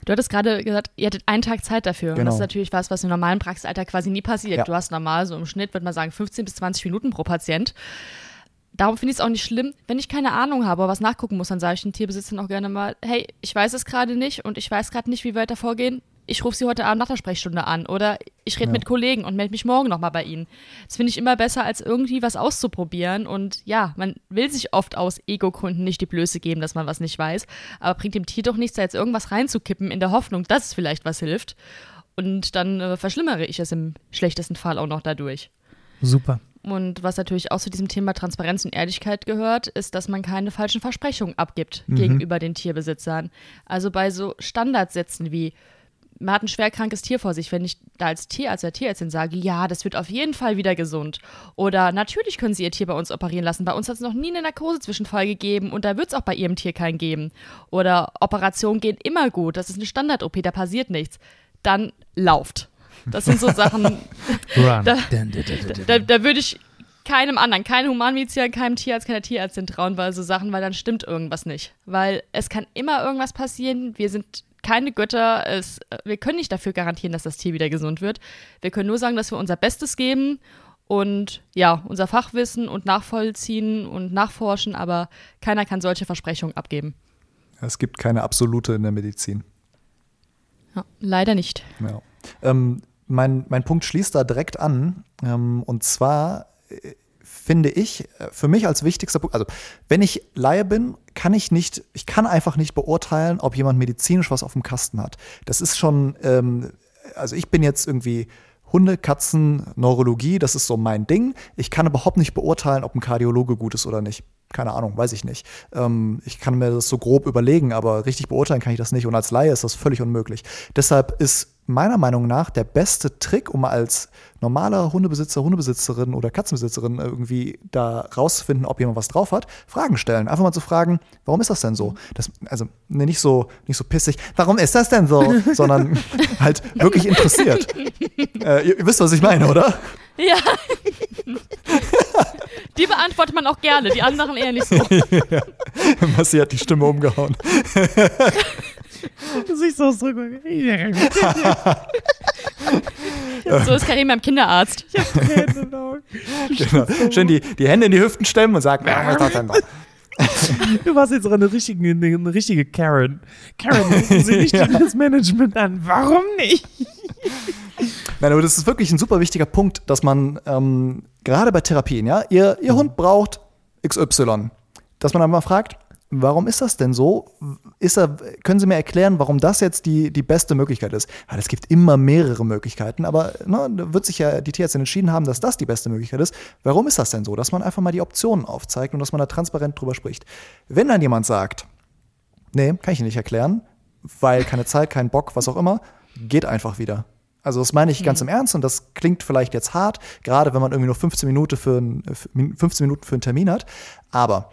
Du hattest gerade gesagt, ihr hattet einen Tag Zeit dafür. Und Genau. das ist natürlich was, was im normalen Praxisalltag quasi nie passiert. Ja. Du hast normal so im Schnitt, würde man sagen, 15 bis 20 Minuten pro Patient. Darum finde ich es auch nicht schlimm, wenn ich keine Ahnung habe was nachgucken muss, dann sage ich den Tierbesitzern auch gerne mal, hey, ich weiß es gerade nicht und ich weiß gerade nicht, wie wir weiter vorgehen. Ich rufe sie heute Abend nach der Sprechstunde an oder ich rede Ja. mit Kollegen und melde mich morgen nochmal bei ihnen. Das finde ich immer besser, als irgendwie was auszuprobieren. Und ja, man will sich oft aus Ego-Gründen nicht die Blöße geben, dass man was nicht weiß. Aber bringt dem Tier doch nichts, da jetzt irgendwas reinzukippen in der Hoffnung, dass es vielleicht was hilft. Und dann äh, verschlimmere ich es im schlechtesten Fall auch noch dadurch. Super. Und was natürlich auch zu diesem Thema Transparenz und Ehrlichkeit gehört, ist, dass man keine falschen Versprechungen abgibt Mhm. gegenüber den Tierbesitzern. Also bei so Standardsätzen wie, man hat ein schwerkrankes Tier vor sich, wenn ich da als Tierarzt oder Tierärztin sage, ja, das wird auf jeden Fall wieder gesund. Oder natürlich können Sie Ihr Tier bei uns operieren lassen. Bei uns hat es noch nie einen Narkosezwischenfall gegeben und da wird es auch bei Ihrem Tier keinen geben. Oder Operationen gehen immer gut, das ist eine Standard-OP, da passiert nichts. Dann lauft. Das sind so Sachen, Run. Da- da, da würde ich keinem anderen, keinem Humanmediziner, keinem Tierarzt, keiner Tierärztin trauen, weil so Sachen, weil dann stimmt irgendwas nicht. Weil es kann immer irgendwas passieren. Wir sind keine Götter. Es, wir können nicht dafür garantieren, dass das Tier wieder gesund wird. Wir können nur sagen, dass wir unser Bestes geben und ja, unser Fachwissen und nachvollziehen und nachforschen, aber keiner kann solche Versprechungen abgeben. Es gibt keine absolute in der Medizin. Ja, leider nicht. Ja. Ähm, mein, mein Punkt schließt da direkt an. Ähm, und zwar äh, finde ich äh, für mich als wichtigster Punkt, also wenn ich Laie bin, kann ich nicht, ich kann einfach nicht beurteilen, ob jemand medizinisch was auf dem Kasten hat. Das ist schon, ähm, also ich bin jetzt irgendwie Hunde, Katzen, Neurologie, das ist so mein Ding. Ich kann überhaupt nicht beurteilen, ob ein Kardiologe gut ist oder nicht. Keine Ahnung, weiß ich nicht. Ähm, ich kann mir das so grob überlegen, aber richtig beurteilen kann ich das nicht. Und als Laie ist das völlig unmöglich. Deshalb ist meiner Meinung nach der beste Trick, um als normaler Hundebesitzer, Hundebesitzerin oder Katzenbesitzerin irgendwie da rauszufinden, ob jemand was drauf hat, Fragen stellen. Einfach mal zu fragen, warum ist das denn so? Das, also ne, nicht so nicht so pissig, warum ist das denn so? Sondern halt wirklich interessiert. Äh, ihr, ihr wisst, was ich meine, oder? Ja. Die beantwortet man auch gerne, die anderen eher nicht so. ja. Massi hat die Stimme umgehauen. Gesichtsausdruck. so ist Karim beim Kinderarzt. genau. Schön die, die Hände in die Hüften stemmen und sagen, warum ist das denn so? Du warst jetzt eine richtige, eine richtige Karen. Karen, rufen Sie nicht ja. das Management an. Warum nicht? Nein, aber das ist wirklich ein super wichtiger Punkt, dass man ähm, gerade bei Therapien, ja, ihr, ihr mhm. Hund braucht XY, dass man dann mal fragt, Warum ist das denn so? Ist er, können Sie mir erklären, warum das jetzt die, die beste Möglichkeit ist? Weil es gibt immer mehrere Möglichkeiten, aber ne, da wird sich ja die Tierärztin entschieden haben, dass das die beste Möglichkeit ist. Warum ist das denn so? Dass man einfach mal die Optionen aufzeigt und dass man da transparent drüber spricht. Wenn dann jemand sagt, nee, kann ich Ihnen nicht erklären, weil keine Zeit, kein Bock, was auch immer, geht einfach wieder. Also das meine ich ganz mhm. im Ernst und das klingt vielleicht jetzt hart, gerade wenn man irgendwie nur 15 Minuten für, ein, 15 Minuten für einen Termin hat. Aber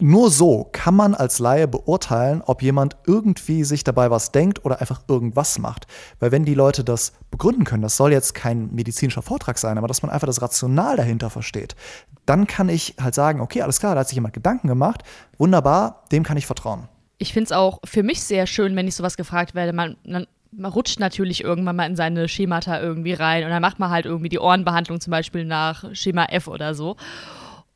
nur so kann man als Laie beurteilen, ob jemand irgendwie sich dabei was denkt oder einfach irgendwas macht. Weil wenn die Leute das begründen können, das soll jetzt kein medizinischer Vortrag sein, aber dass man einfach das Rational dahinter versteht, dann kann ich halt sagen, okay, alles klar, da hat sich jemand Gedanken gemacht, wunderbar, dem kann ich vertrauen. Ich finde es auch für mich sehr schön, wenn ich sowas gefragt werde. Man, man, man rutscht natürlich irgendwann mal in seine Schemata irgendwie rein und dann macht man halt irgendwie die Ohrenbehandlung zum Beispiel nach Schema F oder so.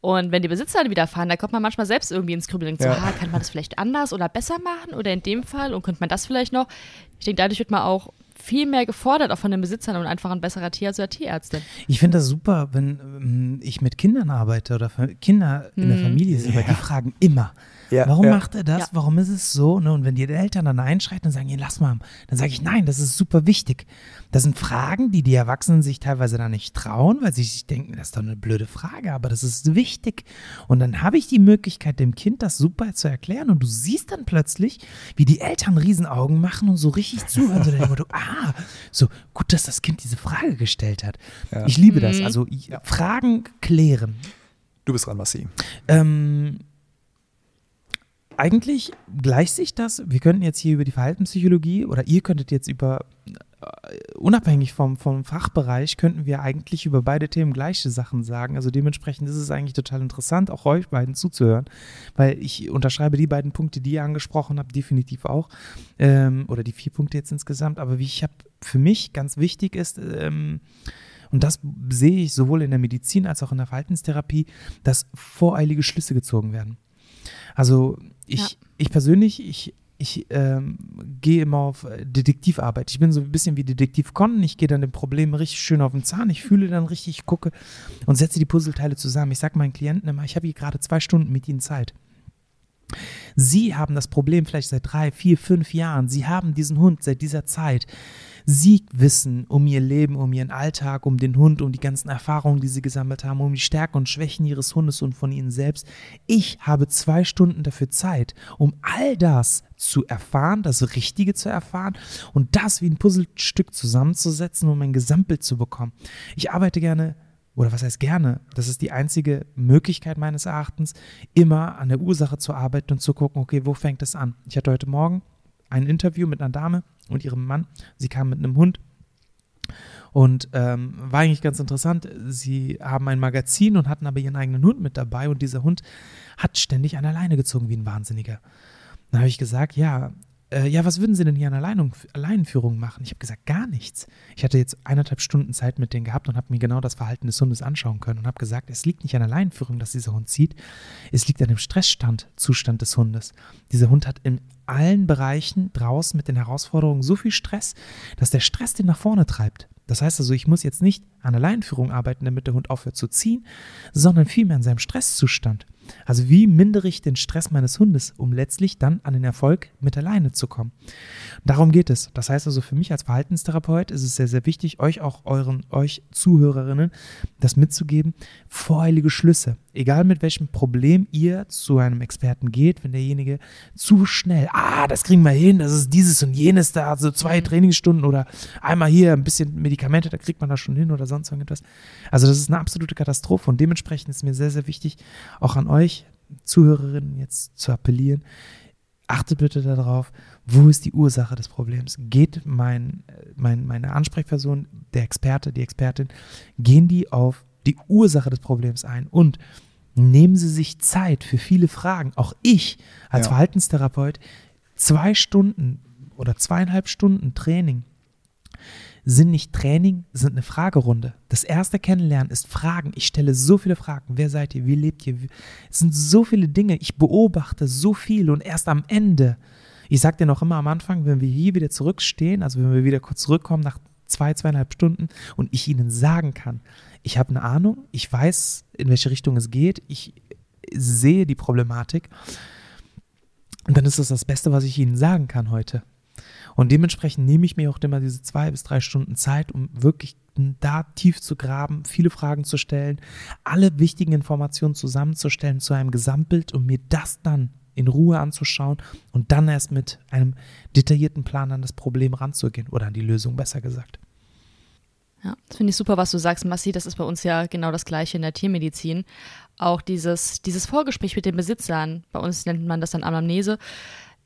Und wenn die Besitzer dann wieder fahren, da kommt man manchmal selbst irgendwie ins Grübeln. So, ja. ah, kann man das vielleicht anders oder besser machen oder in dem Fall und könnte man das vielleicht noch? Ich denke, dadurch wird man auch viel mehr gefordert, auch von den Besitzern und einfach ein besserer Tierarzt oder Tierärztin. Ich finde das super, wenn ich mit Kindern arbeite oder Kinder in der mhm. Familie sind, weil die fragen immer, ja, Warum ja. macht er das? Ja. Warum ist es so? Ne? Und wenn die Eltern dann einschreiten und sagen, ja, lass mal, dann sage ich, nein, das ist super wichtig. Das sind Fragen, die die Erwachsenen sich teilweise dann nicht trauen, weil sie sich denken, das ist doch eine blöde Frage, aber das ist wichtig. Und dann habe ich die Möglichkeit, dem Kind das super zu erklären. Und du siehst dann plötzlich, wie die Eltern Riesenaugen machen und so richtig zuhören. So denken, du, ah, so gut, dass das Kind diese Frage gestellt hat. Ich liebe das. Mhm. Also Fragen klären. Du bist dran, Massi. Ähm, eigentlich gleicht sich das. Wir könnten jetzt hier über die Verhaltenspsychologie oder ihr könntet jetzt über, uh, unabhängig vom, vom Fachbereich, könnten wir eigentlich über beide Themen gleiche Sachen sagen. Also dementsprechend ist es eigentlich total interessant, auch euch beiden zuzuhören, weil ich unterschreibe die beiden Punkte, die ihr angesprochen habt, definitiv auch. Ähm, oder die vier Punkte jetzt insgesamt. Aber wie ich habe, für mich ganz wichtig ist, ähm, und das sehe ich sowohl in der Medizin als auch in der Verhaltenstherapie, dass voreilige Schlüsse gezogen werden. Also ich, ja. ich persönlich, ich, ich ähm, gehe immer auf äh, Detektivarbeit. Ich bin so ein bisschen wie Detektiv Con. Ich gehe dann dem Problem richtig schön auf den Zahn. Ich fühle dann richtig, gucke und setze die Puzzleteile zusammen. Ich sage meinen Klienten immer, ich habe hier gerade zwei Stunden mit ihnen Zeit. Sie haben das Problem vielleicht seit drei, vier, fünf Jahren. Sie haben diesen Hund seit dieser Zeit. Sie wissen um ihr Leben, um ihren Alltag, um den Hund, um die ganzen Erfahrungen, die sie gesammelt haben, um die Stärken und Schwächen ihres Hundes und von ihnen selbst. Ich habe zwei Stunden dafür Zeit, um all das zu erfahren, das Richtige zu erfahren und das wie ein Puzzlestück zusammenzusetzen, um ein Gesamtbild zu bekommen. Ich arbeite gerne oder was heißt gerne, das ist die einzige Möglichkeit meines Erachtens, immer an der Ursache zu arbeiten und zu gucken, okay, wo fängt es an? Ich hatte heute Morgen ein Interview mit einer Dame, und ihrem Mann. Sie kam mit einem Hund. Und ähm, war eigentlich ganz interessant. Sie haben ein Magazin und hatten aber ihren eigenen Hund mit dabei und dieser Hund hat ständig an Leine gezogen wie ein Wahnsinniger. Dann habe ich gesagt, ja, äh, ja, was würden Sie denn hier an Alleinung, Alleinführung machen? Ich habe gesagt, gar nichts. Ich hatte jetzt eineinhalb Stunden Zeit mit denen gehabt und habe mir genau das Verhalten des Hundes anschauen können und habe gesagt, es liegt nicht an Alleinführung, dass dieser Hund zieht, es liegt an dem Stressstand, Zustand des Hundes. Dieser Hund hat in allen Bereichen draußen mit den Herausforderungen so viel Stress, dass der Stress den nach vorne treibt. Das heißt also, ich muss jetzt nicht an Alleinführung arbeiten, damit der Hund aufhört zu ziehen, sondern vielmehr an seinem Stresszustand. Also wie mindere ich den Stress meines Hundes, um letztlich dann an den Erfolg mit der Leine zu kommen? Darum geht es. Das heißt also für mich als Verhaltenstherapeut ist es sehr, sehr wichtig, euch auch euren, euch Zuhörerinnen das mitzugeben. Voreilige Schlüsse. Egal mit welchem Problem ihr zu einem Experten geht, wenn derjenige zu schnell, ah, das kriegen wir hin, das ist dieses und jenes da, also zwei mhm. Trainingsstunden oder einmal hier ein bisschen Medikamente, da kriegt man das schon hin oder sonst irgendetwas. Also das ist eine absolute Katastrophe und dementsprechend ist mir sehr, sehr wichtig, auch an euch Zuhörerinnen jetzt zu appellieren. Achtet bitte darauf, wo ist die Ursache des Problems? Geht mein, mein, meine Ansprechperson, der Experte, die Expertin, gehen die auf die Ursache des Problems ein und nehmen Sie sich Zeit für viele Fragen. Auch ich als ja. Verhaltenstherapeut, zwei Stunden oder zweieinhalb Stunden Training sind nicht Training, sind eine Fragerunde. Das erste Kennenlernen ist Fragen. Ich stelle so viele Fragen. Wer seid ihr? Wie lebt ihr? Es sind so viele Dinge. Ich beobachte so viel und erst am Ende, ich sage dir noch immer am Anfang, wenn wir hier wieder zurückstehen, also wenn wir wieder kurz zurückkommen nach zwei, zweieinhalb Stunden und ich ihnen sagen kann, ich habe eine Ahnung, ich weiß, in welche Richtung es geht, ich sehe die Problematik. Und dann ist das das Beste, was ich Ihnen sagen kann heute. Und dementsprechend nehme ich mir auch immer diese zwei bis drei Stunden Zeit, um wirklich da tief zu graben, viele Fragen zu stellen, alle wichtigen Informationen zusammenzustellen zu einem Gesamtbild und mir das dann in Ruhe anzuschauen und dann erst mit einem detaillierten Plan an das Problem ranzugehen oder an die Lösung besser gesagt. Ja, das finde ich super, was du sagst, Massi. Das ist bei uns ja genau das Gleiche in der Tiermedizin. Auch dieses, dieses Vorgespräch mit den Besitzern, bei uns nennt man das dann Anamnese,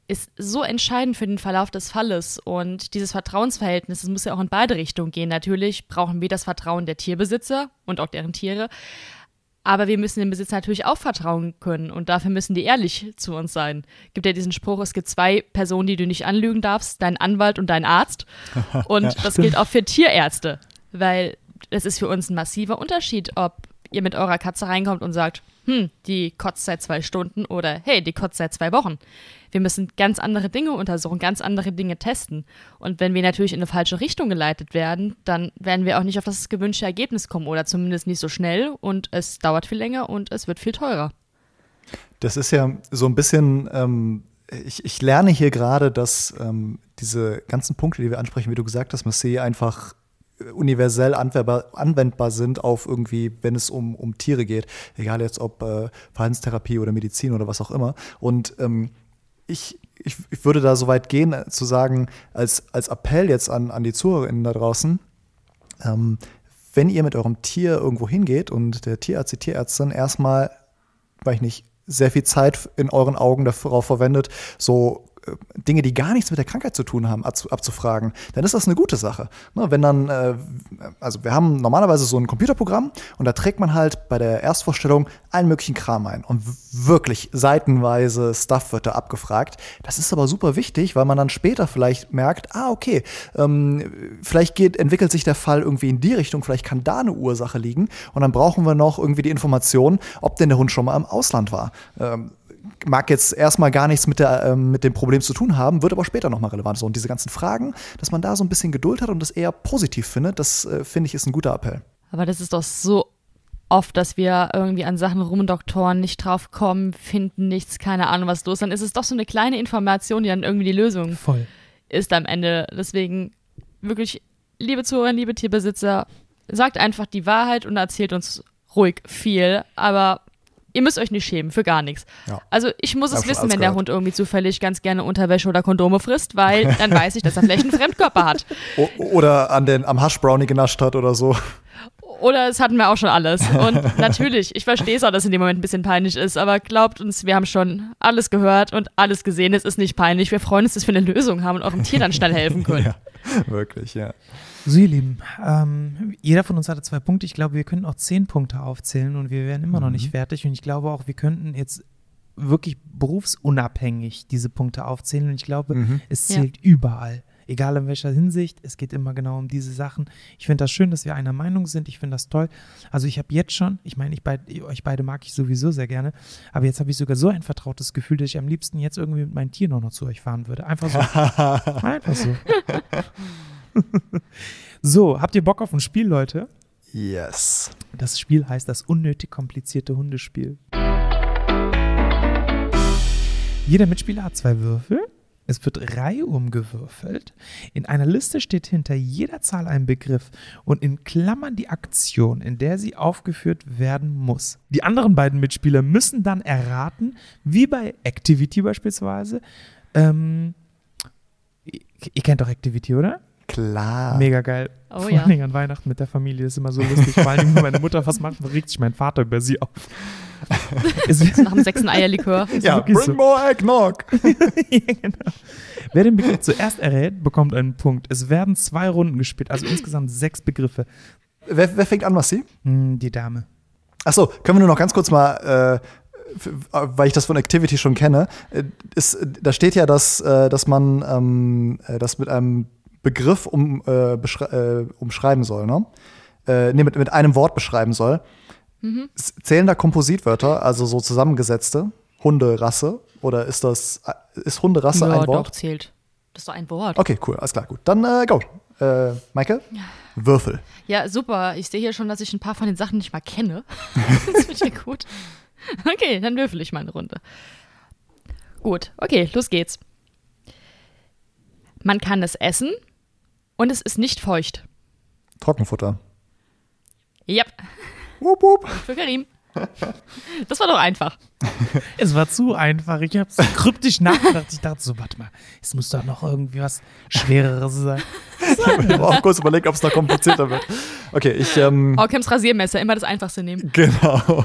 ist so entscheidend für den Verlauf des Falles. Und dieses Vertrauensverhältnis, das muss ja auch in beide Richtungen gehen. Natürlich brauchen wir das Vertrauen der Tierbesitzer und auch deren Tiere. Aber wir müssen dem Besitzer natürlich auch vertrauen können und dafür müssen die ehrlich zu uns sein. Gibt ja diesen Spruch, es gibt zwei Personen, die du nicht anlügen darfst, dein Anwalt und dein Arzt. Und ja, das gilt auch für Tierärzte, weil es ist für uns ein massiver Unterschied, ob ihr mit eurer Katze reinkommt und sagt, hm, die kotzt seit zwei Stunden oder hey, die kotzt seit zwei Wochen. Wir müssen ganz andere Dinge untersuchen, ganz andere Dinge testen. Und wenn wir natürlich in eine falsche Richtung geleitet werden, dann werden wir auch nicht auf das gewünschte Ergebnis kommen oder zumindest nicht so schnell und es dauert viel länger und es wird viel teurer. Das ist ja so ein bisschen, ähm, ich, ich lerne hier gerade, dass ähm, diese ganzen Punkte, die wir ansprechen, wie du gesagt hast, Marseille einfach universell anwendbar sind auf irgendwie, wenn es um, um Tiere geht, egal jetzt ob äh, Verhaltenstherapie oder Medizin oder was auch immer. Und ähm, ich, ich, ich würde da so weit gehen, äh, zu sagen, als, als Appell jetzt an, an die ZuhörerInnen da draußen, ähm, wenn ihr mit eurem Tier irgendwo hingeht und der Tierarzt, die Tierärztin erstmal, weiß ich nicht, sehr viel Zeit in euren Augen darauf verwendet, so Dinge, die gar nichts mit der Krankheit zu tun haben, abzufragen, dann ist das eine gute Sache. Ne, wenn dann, äh, also wir haben normalerweise so ein Computerprogramm und da trägt man halt bei der Erstvorstellung allen möglichen Kram ein und wirklich seitenweise Stuff wird da abgefragt. Das ist aber super wichtig, weil man dann später vielleicht merkt, ah, okay, ähm, vielleicht geht, entwickelt sich der Fall irgendwie in die Richtung, vielleicht kann da eine Ursache liegen und dann brauchen wir noch irgendwie die Information, ob denn der Hund schon mal im Ausland war. Mag jetzt erstmal gar nichts mit, der, ähm, mit dem Problem zu tun haben, wird aber später nochmal relevant. So, und diese ganzen Fragen, dass man da so ein bisschen Geduld hat und das eher positiv findet, das äh, finde ich ist ein guter Appell. Aber das ist doch so oft, dass wir irgendwie an Sachen rumdoktoren, nicht drauf kommen, finden nichts, keine Ahnung, was los. Dann ist es doch so eine kleine Information, die dann irgendwie die Lösung Voll. ist am Ende. Deswegen wirklich, liebe Zuhörer, liebe Tierbesitzer, sagt einfach die Wahrheit und erzählt uns ruhig viel, aber Ihr müsst euch nicht schämen für gar nichts. Ja. Also ich muss es wissen, wenn der Hund irgendwie zufällig ganz gerne Unterwäsche oder Kondome frisst, weil dann weiß ich, dass er vielleicht einen Fremdkörper hat. O oder an den, am Haschbrownie genascht hat oder so. Oder es hatten wir auch schon alles. Und natürlich, ich verstehe es auch, dass es in dem Moment ein bisschen peinlich ist, aber glaubt uns, wir haben schon alles gehört und alles gesehen. Es ist nicht peinlich. Wir freuen uns, dass wir eine Lösung haben und eurem Tier dann schnell helfen können. ja, wirklich, ja. So, ihr Lieben, ähm, jeder von uns hatte zwei Punkte. Ich glaube, wir könnten auch zehn Punkte aufzählen und wir wären immer mhm. noch nicht mhm. fertig. Und ich glaube auch, wir könnten jetzt wirklich berufsunabhängig diese Punkte aufzählen. Und ich glaube, mhm. es zählt ja. überall. Egal in welcher Hinsicht, es geht immer genau um diese Sachen. Ich finde das schön, dass wir einer Meinung sind. Ich finde das toll. Also ich habe jetzt schon, ich meine, ich beid, euch beide mag ich sowieso sehr gerne, aber jetzt habe ich sogar so ein vertrautes Gefühl, dass ich am liebsten jetzt irgendwie mit meinem Tier noch, noch zu euch fahren würde. Einfach so. Einfach so. so, habt ihr Bock auf ein Spiel, Leute? Yes. Das Spiel heißt das unnötig komplizierte Hundespiel. Jeder Mitspieler hat zwei Würfel. Es wird reihum gewürfelt. In einer Liste steht hinter jeder Zahl ein Begriff und in Klammern die Aktion, in der sie aufgeführt werden muss. Die anderen beiden Mitspieler müssen dann erraten, wie bei Activity beispielsweise. Ähm, ihr, ihr kennt doch Activity, oder? Klar. Mega geil. Oh Vor ja. allen Dingen an Weihnachten mit der Familie ist immer so lustig. Vor allen Dingen, wenn meine Mutter was macht, regt sich mein Vater über sie auf. es, Nach dem sechsten Eierlikör. ja, bring so. more eggnog. ja, genau. Wer den Begriff zuerst errät, bekommt einen Punkt. Es werden zwei Runden gespielt, also insgesamt sechs Begriffe. wer, wer fängt an, Massi? Hm, die Dame. Achso, können wir nur noch ganz kurz mal, äh, f- weil ich das von Activity schon kenne, äh, ist, da steht ja, dass, äh, dass man ähm, äh, das mit einem Begriff um, äh, äh, umschreiben soll, ne? Äh, nee, mit, mit einem Wort beschreiben soll. S- Zählen da Kompositwörter, also so zusammengesetzte? Hunderasse? Oder ist das, äh, ist Hunderasse ja, ein Wort? doch, zählt. Das ist doch ein Wort. Okay, cool, alles klar, gut. Dann äh, go. Äh, Michael? Würfel. Ja, super. Ich sehe hier schon, dass ich ein paar von den Sachen nicht mal kenne. das wird ja gut. Okay, dann würfel ich mal eine Runde. Gut, okay, los geht's. Man kann es essen und es ist nicht feucht. Trockenfutter. Yep, Wup, wup. für Karim. Das war doch einfach. Es war zu einfach. Ich habe so kryptisch nachgedacht. Ich dachte so, warte mal, es muss doch noch irgendwie was Schwereres sein. Ich habe auch kurz überlegt, ob es noch komplizierter wird. Okay, ich, ähm, Ockhams Rasiermesser, immer das Einfachste nehmen. Genau.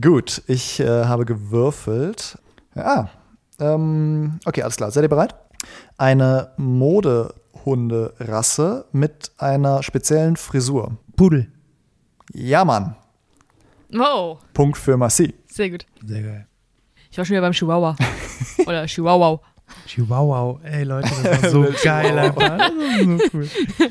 Gut, ich äh, habe gewürfelt. Ja, ähm, okay, alles klar. Seid ihr bereit? Eine Modehunderasse mit einer speziellen Frisur. Pudel. Ja, Mann. Wow, Punkt für Massi. sehr gut. Sehr geil. Ich war schon wieder beim Chihuahua. Oder Chihuahua. Chihuahua. Ey, Leute, das war so geil einfach. Das war so cool.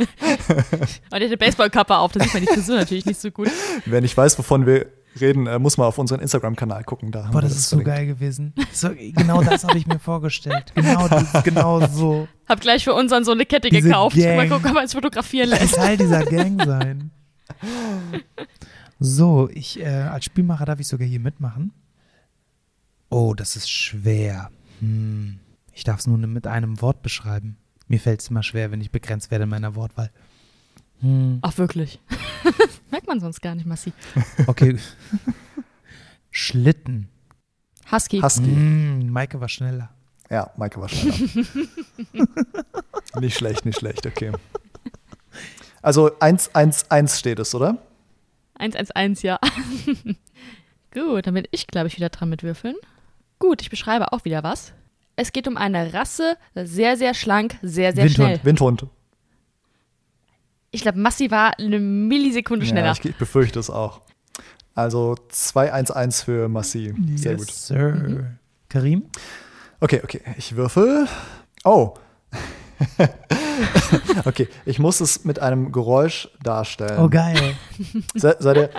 Aber der hatte Baseballkappe auf, da sieht man die Frisur natürlich nicht so gut. Wer nicht weiß, wovon wir reden, äh, muss mal auf unseren Instagram-Kanal gucken. Da Boah, wir das ist so verlinkt. geil gewesen. So, genau das habe ich mir vorgestellt. Genau, das, genau so. Hab gleich für unseren so eine Kette Diese gekauft. Mal Gang. gucken, ob man es fotografieren lässt. Teil dieser Gang sein. So, ich äh, als Spielmacher darf ich sogar hier mitmachen. Oh, das ist schwer. Hm. Ich darf es nur mit einem Wort beschreiben. Mir fällt es immer schwer, wenn ich begrenzt werde in meiner Wortwahl. Hm. Ach, wirklich. Man sonst gar nicht, Massi. Okay. Schlitten. Husky. Husky. Hm, Maike war schneller. Ja, Maike war schneller. nicht schlecht, nicht schlecht, okay. Also 1-1-1 steht es, oder? 111, ja. Gut, dann bin ich, glaube ich, wieder dran mit Würfeln. Gut, ich beschreibe auch wieder was. Es geht um eine Rasse, sehr, sehr schlank, sehr, sehr Windhund. schnell. Windhund. Ich glaube, Massi war eine Millisekunde Ja, schneller. ich, ich befürchte es auch. Also 2-1-1 für Massi. Sehr yes, gut. Sir. Karim? Okay, okay. Ich würfel. Oh. okay, ich muss es mit einem Geräusch darstellen. Oh, geil. Se, seid ihr,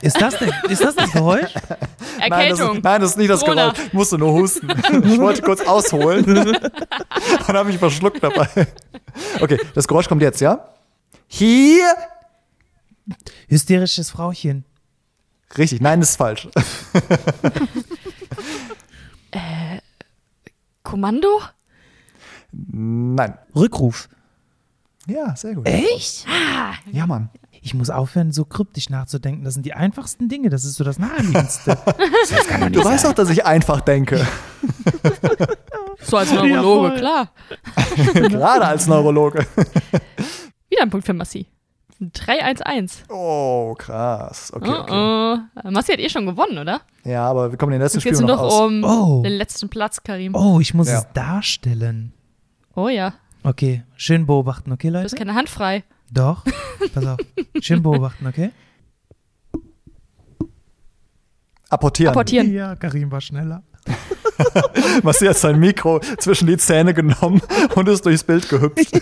Ist das, der, ist das das Geräusch? nein, das Erkältung. ist, nein, das ist nicht das Corona. Geräusch. Ich musste nur husten. Ich wollte kurz ausholen und habe mich verschluckt dabei. Okay, das Geräusch kommt jetzt, ja? Hier. Hysterisches Frauchen. Richtig, nein, das ist falsch. Kommando? Nein. Rückruf. Ja, sehr gut. Echt? Ja, Mann. Ich muss aufhören, so kryptisch nachzudenken. Das sind die einfachsten Dinge. Das ist so das Naheliegendste. das kann doch Du weißt doch, dass ich einfach denke. So als Neurologe, voll. klar. Gerade als Neurologe. Wieder ein Punkt für Massi. 3-1-1. Oh, krass. Okay, okay. Oh, oh. Massi hat eh schon gewonnen, oder? Ja, aber wir kommen in den letzten nur noch noch aus. um Oh. den letzten Platz, Karim. Oh, ich muss Ja. es darstellen. Oh ja, Okay, schön beobachten, okay, du hast Leute? keine Hand frei. Doch. Pass auf. Schön beobachten, okay? Apportieren. Apportieren. Ja, Karim war schneller. Massi hat sein Mikro zwischen die Zähne genommen und ist durchs Bild gehüpft.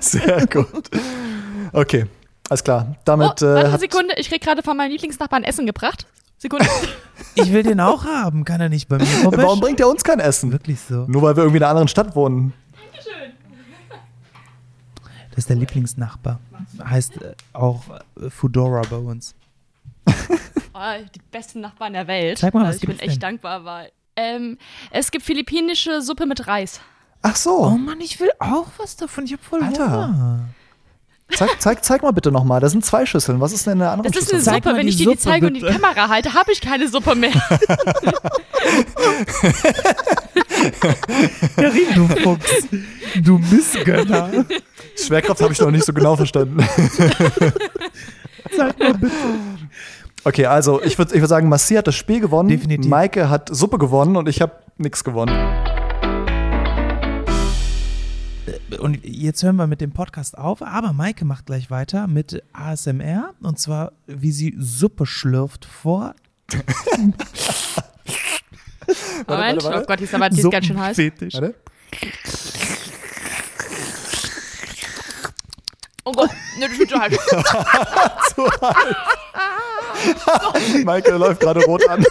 Sehr gut. Okay, alles klar. Oh, Damit warte äh, eine Sekunde, ich krieg gerade von meinem Lieblingsnachbarn Essen gebracht. Sekunde. Ich will den auch haben. Kann er nicht bei mir vorbei? Warum bringt er uns kein Essen? Wirklich so. Nur weil wir irgendwie in einer anderen Stadt wohnen. Das ist der Lieblingsnachbar. Heißt äh, auch äh, Foodora bei uns. Oh, die besten Nachbarn der Welt. Zeig mal, was also ich bin echt denn? dankbar, weil ähm, es gibt philippinische Suppe mit Reis. Ach Oh so, Mann, ich will auch was davon. Ich hab voll Alter. Hunger. Zeig, zeig, zeig mal bitte nochmal. Da sind zwei Schüsseln. Was ist denn in der anderen Das ist eine Schüssel? Suppe. Wenn die ich dir die Suppe, zeige und die bitte. Kamera halte, habe ich keine Suppe mehr. Karin, du Fuchs. Du Missgönner. Schwerkraft habe ich noch nicht so genau verstanden. Zeig mal bitte. Okay, also ich würde ich würd sagen, Massi hat das Spiel gewonnen. Definitiv. Maike hat Suppe gewonnen und ich habe nichts gewonnen. Und jetzt hören wir mit dem Podcast auf, aber Maike macht gleich weiter mit ASMR und zwar, wie sie Suppe schlürft vor Moment, warte. oh Gott, die ist aber die ist ganz schön heiß. Warte. Oh Gott, ne, das ist zu heiß. Maike läuft gerade rot an.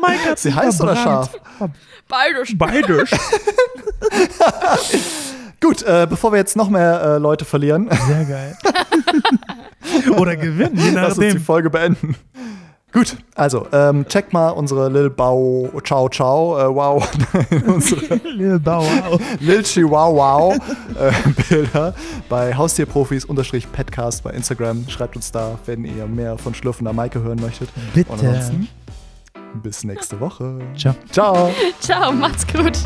Maike hat Sie heiß oder verbrannt. scharf? Beides. Beides. Gut, äh, bevor wir jetzt noch mehr äh, Leute verlieren, Sehr geil. oder gewinnen, je lass uns die nachdem. Folge beenden. Gut, also ähm, checkt mal unsere Lil Bau Ciao Ciao äh, Wow unsere Lil Bow Wow. Lil Chihuahua Wow äh, Bilder bei Haustierprofis unterstrich Petcast bei Instagram. Schreibt uns da, wenn ihr mehr von schlürfender Maike hören möchtet. Bitte. Und ansonsten bis nächste Woche. Ciao. Ciao. Ciao, macht's gut.